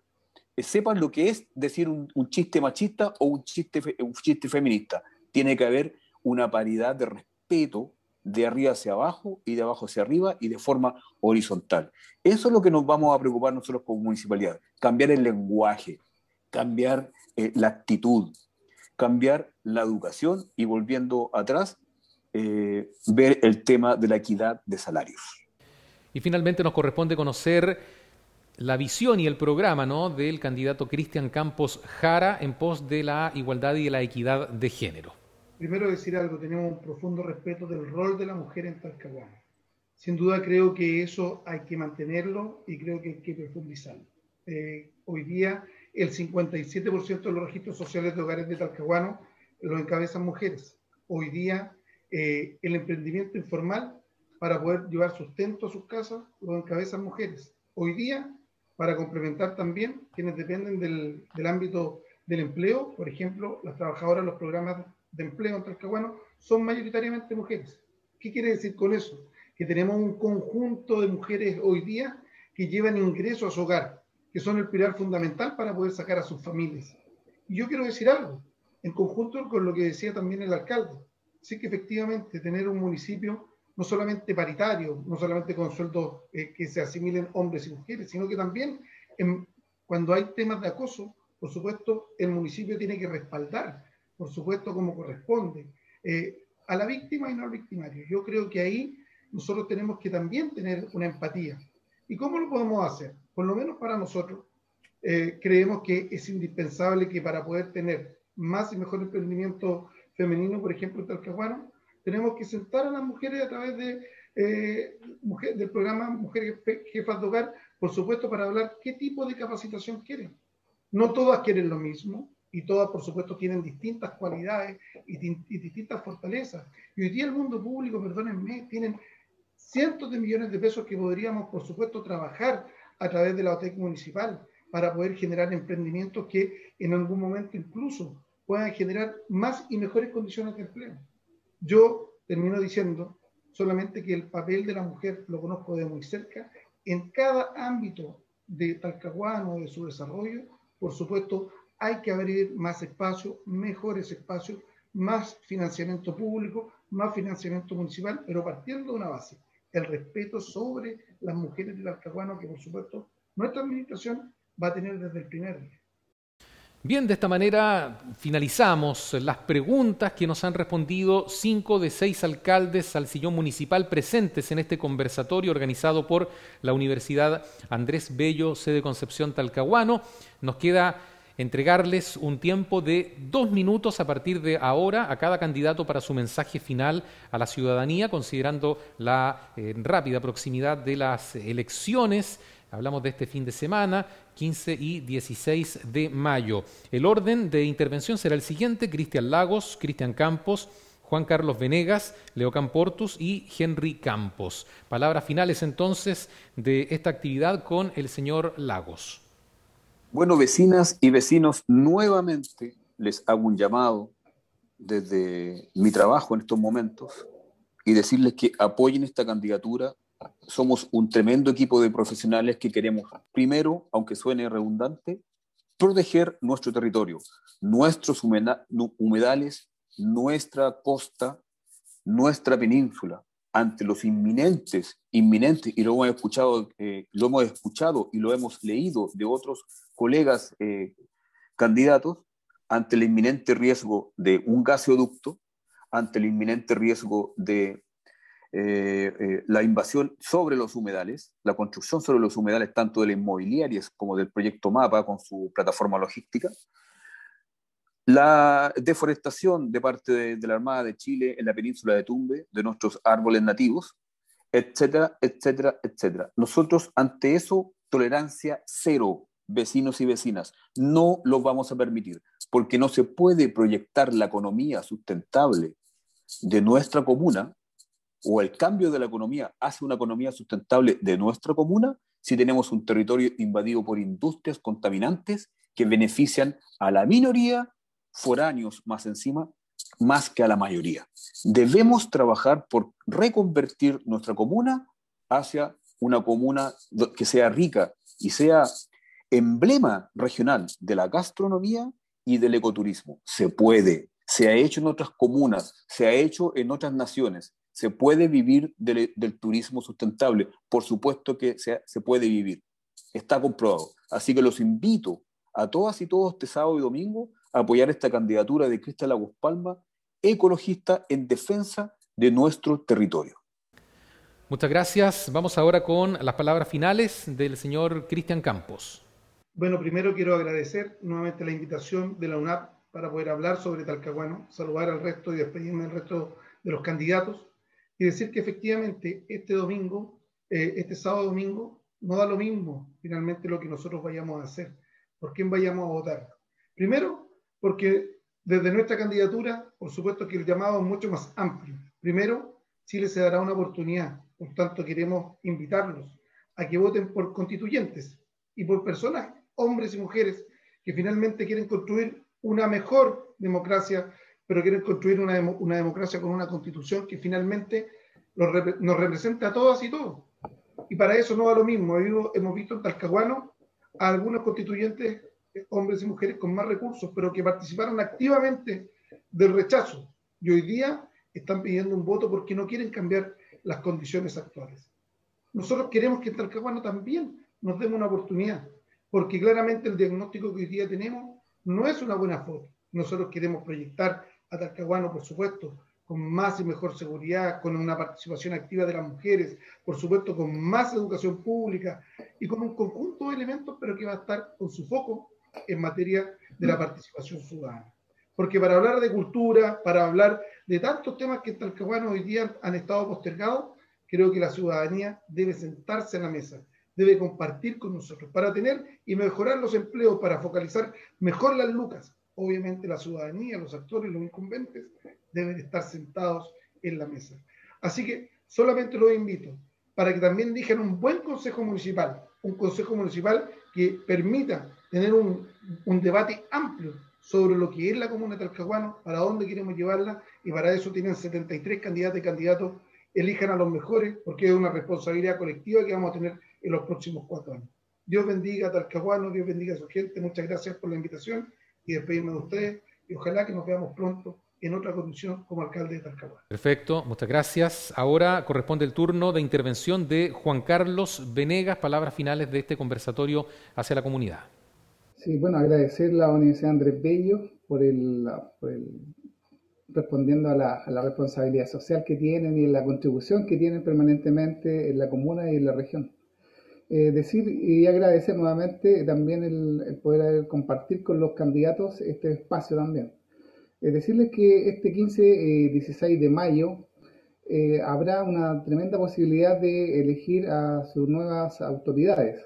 eh, sepan lo que es decir un, chiste machista o un chiste, un chiste feminista. Tiene que haber una paridad de respeto de arriba hacia abajo y de abajo hacia arriba y de forma horizontal. Eso es lo que nos vamos a preocupar nosotros como municipalidad, cambiar el lenguaje, cambiar eh, la actitud, cambiar la educación y volviendo atrás, eh, ver el tema de la equidad de salarios. Y finalmente nos corresponde conocer la visión y el programa ¿no? del candidato Cristian Campos Jara en pos de la igualdad y de la equidad de género. Primero decir algo, tenemos un profundo respeto del rol de la mujer en Talcahuano. Sin duda creo que eso hay que mantenerlo y creo que hay que profundizarlo. Eh, hoy día el 57% de los registros sociales de hogares de Talcahuano lo encabezan mujeres. Hoy día eh, el emprendimiento informal para poder llevar sustento a sus casas, lo encabezan mujeres. Hoy día, para complementar también, quienes dependen del, del ámbito del empleo, por ejemplo, las trabajadoras de los programas de empleo en Talcahuano, son mayoritariamente mujeres. ¿Qué quiere decir con eso? Que tenemos un conjunto de mujeres hoy día que llevan ingreso a su hogar, que son el pilar fundamental para poder sacar a sus familias. Y yo quiero decir algo, en conjunto con lo que decía también el alcalde, sí que efectivamente tener un municipio no solamente paritario, no solamente con sueldos eh, que se asimilen hombres y mujeres, sino que también cuando hay temas de acoso, por supuesto, el municipio tiene que respaldar, por supuesto, como corresponde, eh, a la víctima y no al victimario. Yo creo que ahí nosotros tenemos que también tener una empatía. ¿Y cómo lo podemos hacer? Por lo menos para nosotros, eh, creemos que es indispensable que para poder tener más y mejor emprendimiento femenino, por ejemplo, en Talcahuano, tenemos que sentar a las mujeres a través eh, del programa Mujeres Jefas de Hogar, por supuesto, para hablar qué tipo de capacitación quieren. No todas quieren lo mismo y todas, por supuesto, tienen distintas cualidades y, distintas fortalezas. Y hoy día el mundo público, perdónenme, tienen cientos de millones de pesos que podríamos, por supuesto, trabajar a través de la OTEC municipal para poder generar emprendimientos que en algún momento incluso puedan generar más y mejores condiciones de empleo. Yo termino diciendo solamente que el papel de la mujer lo conozco de muy cerca. En cada ámbito de Talcahuano, de su desarrollo, por supuesto, hay que abrir más espacios, mejores espacios, más financiamiento público, más financiamiento municipal, pero partiendo de una base, el respeto sobre las mujeres de Talcahuano, que por supuesto nuestra administración va a tener desde el primer día. Bien, de esta manera finalizamos las preguntas que nos han respondido cinco de seis alcaldes al sillón municipal presentes en este conversatorio organizado por la Universidad Andrés Bello, sede Concepción Talcahuano. Nos queda entregarles un tiempo de dos minutos a partir de ahora a cada candidato para su mensaje final a la ciudadanía, considerando la eh, rápida proximidad de las elecciones. Hablamos de este fin de semana, 15 y 16 de mayo. El orden de intervención será el siguiente, Cristian Lagos, Cristian Campos, Juan Carlos Venegas, Leo Camportus y Henry Campos. Palabras finales entonces de esta actividad con el señor Lagos. Bueno, vecinas y vecinos, nuevamente les hago un llamado desde mi trabajo en estos momentos y decirles que apoyen esta candidatura. Somos un tremendo equipo de profesionales que queremos, primero, aunque suene redundante, proteger nuestro territorio, nuestros humedales, nuestra costa, nuestra península, ante los inminentes, inminentes, y lo hemos escuchado, eh, lo hemos escuchado y lo hemos leído de otros colegas eh, candidatos, ante el inminente riesgo de un gaseoducto, ante el inminente riesgo de eh, la invasión sobre los humedales, la construcción sobre los humedales tanto de las inmobiliarias como del proyecto MAPA con su plataforma logística, la deforestación de parte de, la Armada de Chile en la península de Tumbe, de nuestros árboles nativos, etcétera, etcétera, etcétera. Nosotros ante eso, tolerancia cero, vecinos y vecinas. No lo vamos a permitir, porque no se puede proyectar la economía sustentable de nuestra comuna o el cambio de la economía hacia una economía sustentable de nuestra comuna si tenemos un territorio invadido por industrias contaminantes que benefician a la minoría foráneos más encima, más que a la mayoría. Debemos trabajar por reconvertir nuestra comuna hacia una comuna que sea rica y sea emblema regional de la gastronomía y del ecoturismo. Se puede, se ha hecho en otras comunas, se ha hecho en otras naciones. Se puede vivir del, turismo sustentable. Por supuesto que se, se puede vivir. Está comprobado. Así que los invito a todas y todos este sábado y domingo apoyar esta candidatura de Cristal Lagos Palma, ecologista en defensa de nuestro territorio. Muchas gracias. Vamos ahora con las palabras finales del señor Cristian Campos. Bueno, primero quiero agradecer nuevamente la invitación de la UNAP para poder hablar sobre Talcahuano, saludar al resto y despedirme del resto de los candidatos y decir que efectivamente este domingo, eh, este sábado domingo, no da lo mismo finalmente lo que nosotros vayamos a hacer, por quién vayamos a votar. Primero, porque desde nuestra candidatura, por supuesto que el llamado es mucho más amplio. Primero, Chile se dará una oportunidad, por tanto queremos invitarlos a que voten por constituyentes y por personas, hombres y mujeres, que finalmente quieren construir una mejor democracia, pero quieren construir una, una democracia con una constitución que finalmente nos represente a todas y todos. Y para eso no va lo mismo. Hemos visto en Talcahuano a algunos constituyentes hombres y mujeres con más recursos, pero que participaron activamente del rechazo y hoy día están pidiendo un voto porque no quieren cambiar las condiciones actuales. Nosotros queremos que en Talcahuano también nos demos una oportunidad, porque claramente el diagnóstico que hoy día tenemos no es una buena foto. Nosotros queremos proyectar a Talcahuano, por supuesto, con más y mejor seguridad, con una participación activa de las mujeres, por supuesto, con más educación pública y con un conjunto de elementos, pero que va a estar con su foco en materia de la participación ciudadana. Porque para hablar de cultura, para hablar de tantos temas que Talcahuano hoy día han estado postergados, creo que la ciudadanía debe sentarse en la mesa, debe compartir con nosotros para tener y mejorar los empleos, para focalizar mejor las lucas. Obviamente la ciudadanía, los actores, los incumbentes deben estar sentados en la mesa. Así que solamente los invito para que también elijan un buen consejo municipal, un consejo municipal que permita tener un, debate amplio sobre lo que es la comuna de Talcahuano, para dónde queremos llevarla, y para eso tienen 73 candidatos y candidatos, elijan a los mejores, porque es una responsabilidad colectiva que vamos a tener en los próximos cuatro años. Dios bendiga a Talcahuano, Dios bendiga a su gente, muchas gracias por la invitación y despedirme de ustedes, y ojalá que nos veamos pronto en otra condición como alcalde de Talcahuano. Perfecto, muchas gracias. Ahora corresponde el turno de intervención de Juan Carlos Venegas, palabras finales de este conversatorio hacia la comunidad. Sí, bueno, agradecer a la Universidad Andrés Bello por el, respondiendo a la, responsabilidad social que tienen y la contribución que tienen permanentemente en la comuna y en la región. Decir y agradecer nuevamente también el, poder compartir con los candidatos este espacio también. decirles que este 15-16 de mayo habrá una tremenda posibilidad de elegir a sus nuevas autoridades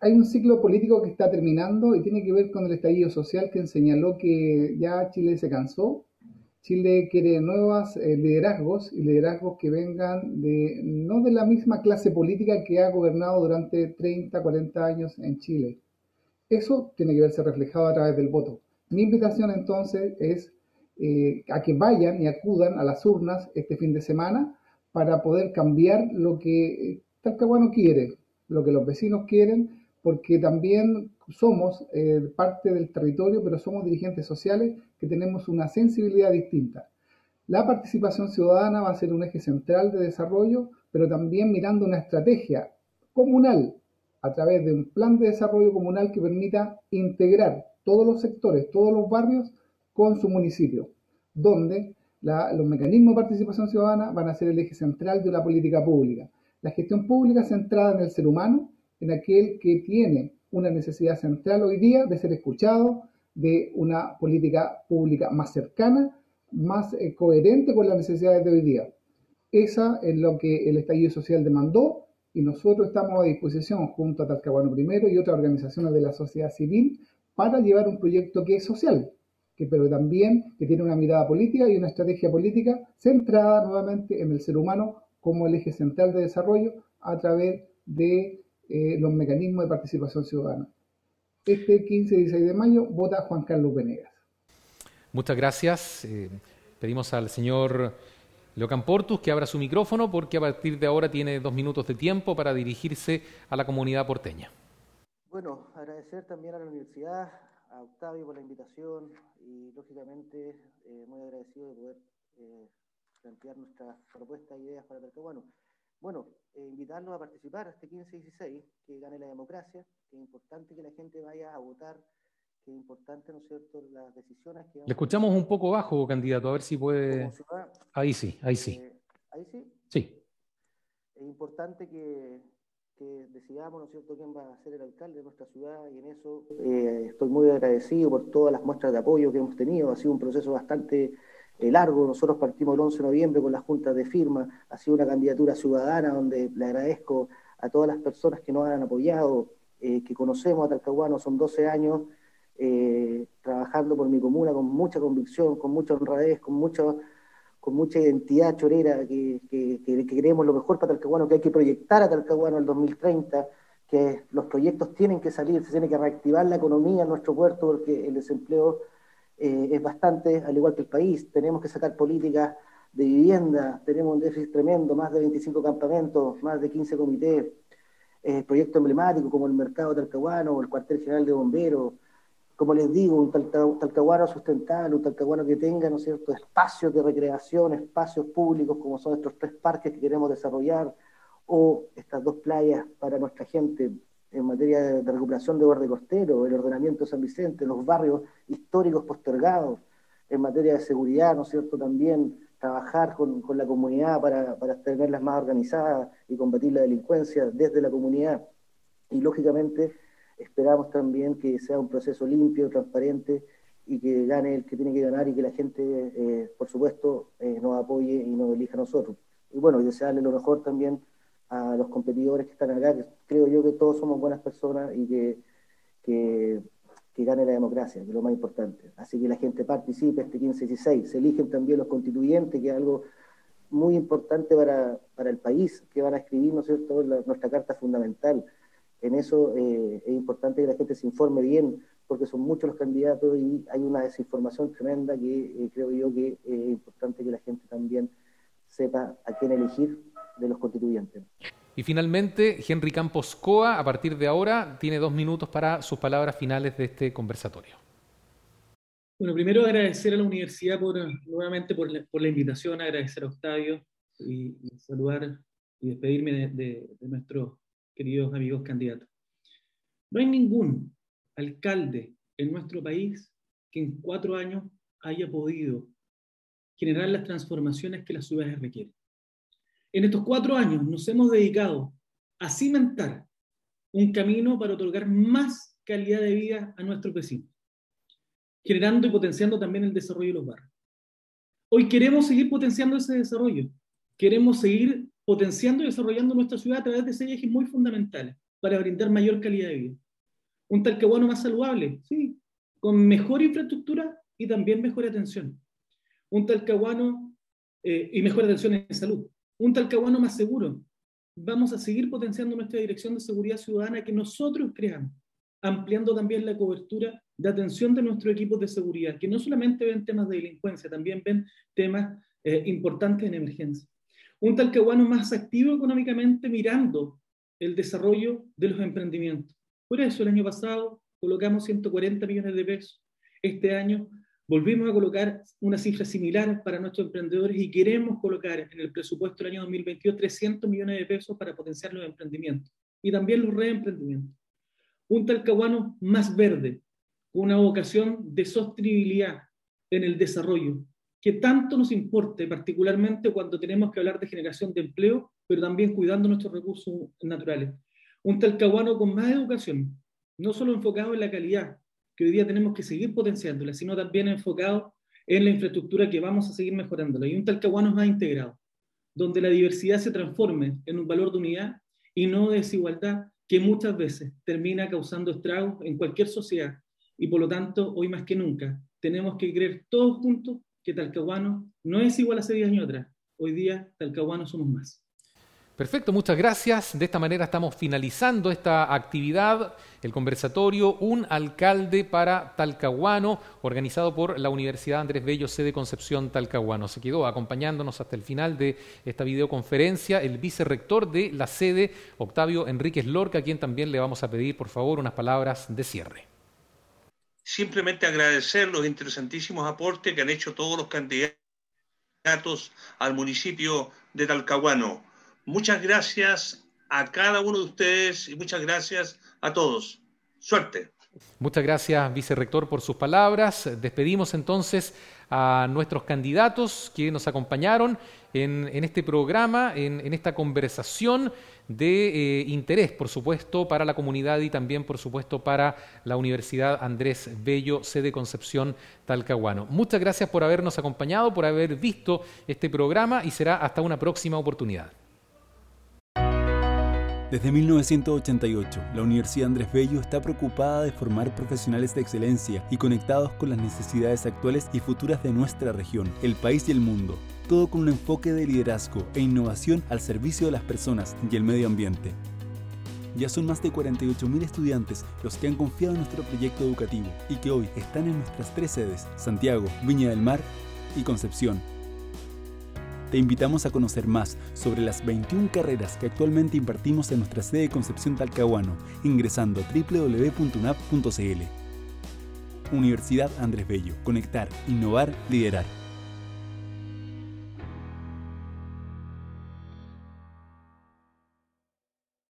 hay, un ciclo político que está terminando y tiene que ver con el estallido social que señaló que ya Chile se cansó. Chile quiere nuevos eh, liderazgos y liderazgos que vengan de no de la misma clase política que ha gobernado durante 30, 40 años en Chile. Eso tiene que verse reflejado a través del voto. Mi invitación entonces es eh, a que vayan y acudan a las urnas este fin de semana para poder cambiar lo que eh, Talcahuano quiere, lo que los vecinos quieren, porque también somos eh, parte del territorio, pero somos dirigentes sociales que tenemos una sensibilidad distinta. La participación ciudadana va a ser un eje central de desarrollo, pero también mirando una estrategia comunal a través de un plan de desarrollo comunal que permita integrar todos los sectores, todos los barrios con su municipio, donde los mecanismos de participación ciudadana van a ser el eje central de la política pública. La gestión pública centrada en el ser humano, en aquel que tiene una necesidad central hoy día de ser escuchado, de una política pública más cercana, más eh, coherente con las necesidades de hoy día. Esa es lo que el estallido social demandó y nosotros estamos a disposición junto a Talcahuano Primero y otras organizaciones de la sociedad civil para llevar un proyecto que es social, que, pero también que tiene una mirada política y una estrategia política centrada nuevamente en el ser humano como el eje central de desarrollo a través de eh, los mecanismos de participación ciudadana. Este 15 y 16 de mayo vota Juan Carlos Venegas. Muchas gracias. Eh, pedimos al señor Leocan Portus que abra su micrófono porque a partir de ahora tiene dos minutos de tiempo para dirigirse a la comunidad porteña. Bueno, agradecer también a la universidad, a Octavio por la invitación y lógicamente eh, muy agradecido de poder plantear nuestras propuestas e ideas para Talcahuano. Bueno, eh, invitarlos a participar este 15 y 16, que gane la democracia, que es importante que la gente vaya a votar, que es importante, ¿no es cierto?, las decisiones que... Le escuchamos un poco bajo, candidato, a ver si puede... Ahí sí, ahí sí. Eh, ahí sí. Sí. Es importante que, que decidamos, ¿no es cierto?, quién va a ser el alcalde de nuestra ciudad y en eso eh, estoy muy agradecido por todas las muestras de apoyo que hemos tenido. Ha sido un proceso bastante largo. Nosotros partimos el 11 de noviembre con las juntas de firma. Ha sido una candidatura ciudadana donde le agradezco a todas las personas que nos han apoyado, eh, que conocemos a Talcahuano. Son 12 años eh, trabajando por mi comuna con mucha convicción, con mucha honradez, con, mucho, con mucha identidad chorera, que, queremos lo mejor para Talcahuano, que hay que proyectar a Talcahuano el 2030 que los proyectos tienen que salir, se tiene que reactivar la economía en nuestro puerto porque el desempleo eh, es bastante, al igual que el país. Tenemos que sacar políticas de vivienda, tenemos un déficit tremendo, más de 25 campamentos, más de 15 comités, eh, proyectos emblemáticos como el Mercado Talcahuano o el Cuartel General de Bomberos. Como les digo, un talcahuano sustentable, un talcahuano que tenga, ¿no cierto?, espacios de recreación, espacios públicos como son estos tres parques que queremos desarrollar, o estas dos playas para nuestra gente, en materia de, recuperación de borde costero, el ordenamiento de San Vicente, los barrios históricos postergados, en materia de seguridad, ¿no es cierto? También trabajar con, con la comunidad para, para tenerlas más organizadas y combatir la delincuencia desde la comunidad. Y lógicamente esperamos también que sea un proceso limpio, transparente y que gane el que tiene que ganar y que la gente, eh, por supuesto, eh, nos apoye y nos elija a nosotros. Y bueno, y desearle lo mejor también a los competidores que están acá, que creo yo que todos somos buenas personas y que, que, gane la democracia, que es lo más importante. Así que la gente participe este 15-16. Se eligen también los constituyentes, que es algo muy importante para, para el país, que van a escribir, ¿no es cierto?, nuestra carta fundamental. En eso eh, es importante que la gente se informe bien, porque son muchos los candidatos y hay una desinformación tremenda que eh, creo yo que es importante que la gente también sepa a quién elegir de los constituyentes. Y finalmente, Henry Campos Coa, a partir de ahora, tiene dos minutos para sus palabras finales de este conversatorio. Bueno, primero agradecer a la universidad por, nuevamente por la, invitación, agradecer a Octavio y, saludar y despedirme de, de, nuestros queridos amigos candidatos. No hay ningún alcalde en nuestro país que en cuatro años haya podido generar las transformaciones que las ciudades requieren. En estos cuatro años nos hemos dedicado a cimentar un camino para otorgar más calidad de vida a nuestros vecinos, generando y potenciando también el desarrollo de los barrios. Hoy queremos seguir potenciando ese desarrollo, queremos seguir potenciando y desarrollando nuestra ciudad a través de seis ejes muy fundamentales para brindar mayor calidad de vida. Un Talcahuano más saludable, sí, con mejor infraestructura y también mejor atención. Un Talcahuano eh, y mejor atención en salud. Un Talcahuano más seguro. Vamos a seguir potenciando nuestra dirección de seguridad ciudadana que nosotros creamos, ampliando también la cobertura de atención de nuestros equipos de seguridad, que no solamente ven temas de delincuencia, también ven temas eh, importantes en emergencia. Un Talcahuano más activo económicamente mirando el desarrollo de los emprendimientos. Por eso el año pasado colocamos 140 millones de pesos. Este año volvimos a colocar una cifra similar para nuestros emprendedores y queremos colocar en el presupuesto del año 2022 300 millones de pesos para potenciar los emprendimientos y también los reemprendimientos. Un talcahuano más verde, una vocación de sostenibilidad en el desarrollo, que tanto nos importe, particularmente cuando tenemos que hablar de generación de empleo, pero también cuidando nuestros recursos naturales. Un talcahuano con más educación, no solo enfocado en la calidad, que hoy día tenemos que seguir potenciándola, sino también enfocado en la infraestructura que vamos a seguir mejorándola. Y un talcahuano más integrado, donde la diversidad se transforme en un valor de unidad y no de desigualdad que muchas veces termina causando estragos en cualquier sociedad. Y por lo tanto, hoy más que nunca, tenemos que creer todos juntos que Talcahuano no es igual a hace 10 años atrás. Hoy día, Talcahuano somos más. Perfecto, muchas gracias. De esta manera estamos finalizando esta actividad, el conversatorio Un alcalde para Talcahuano, organizado por la Universidad Andrés Bello, sede Concepción Talcahuano. Se quedó acompañándonos hasta el final de esta videoconferencia el vicerrector de la sede, Octavio Enríquez Lorca, a quien también le vamos a pedir, por favor, unas palabras de cierre. Simplemente agradecer los interesantísimos aportes que han hecho todos los candidatos al municipio de Talcahuano Muchas gracias a cada uno de ustedes y muchas gracias a todos. Suerte. Muchas gracias, vicerrector, por sus palabras. Despedimos entonces a nuestros candidatos que nos acompañaron en, este programa, en, esta conversación de eh, interés, por supuesto, para la comunidad y también, por supuesto, para la Universidad Andrés Bello, sede Concepción Talcahuano. Muchas gracias por habernos acompañado, por haber visto este programa y será hasta una próxima oportunidad. Desde 1988, la Universidad Andrés Bello está preocupada de formar profesionales de excelencia y conectados con las necesidades actuales y futuras de nuestra región, el país y el mundo. Todo con un enfoque de liderazgo e innovación al servicio de las personas y el medio ambiente. Ya son más de 48.000 estudiantes los que han confiado en nuestro proyecto educativo y que hoy están en nuestras tres sedes, Santiago, Viña del Mar y Concepción te invitamos a conocer más sobre las 21 carreras que actualmente impartimos en nuestra sede de Concepción Talcahuano, ingresando a www.unap.cl. Universidad Andrés Bello. Conectar, innovar, liderar.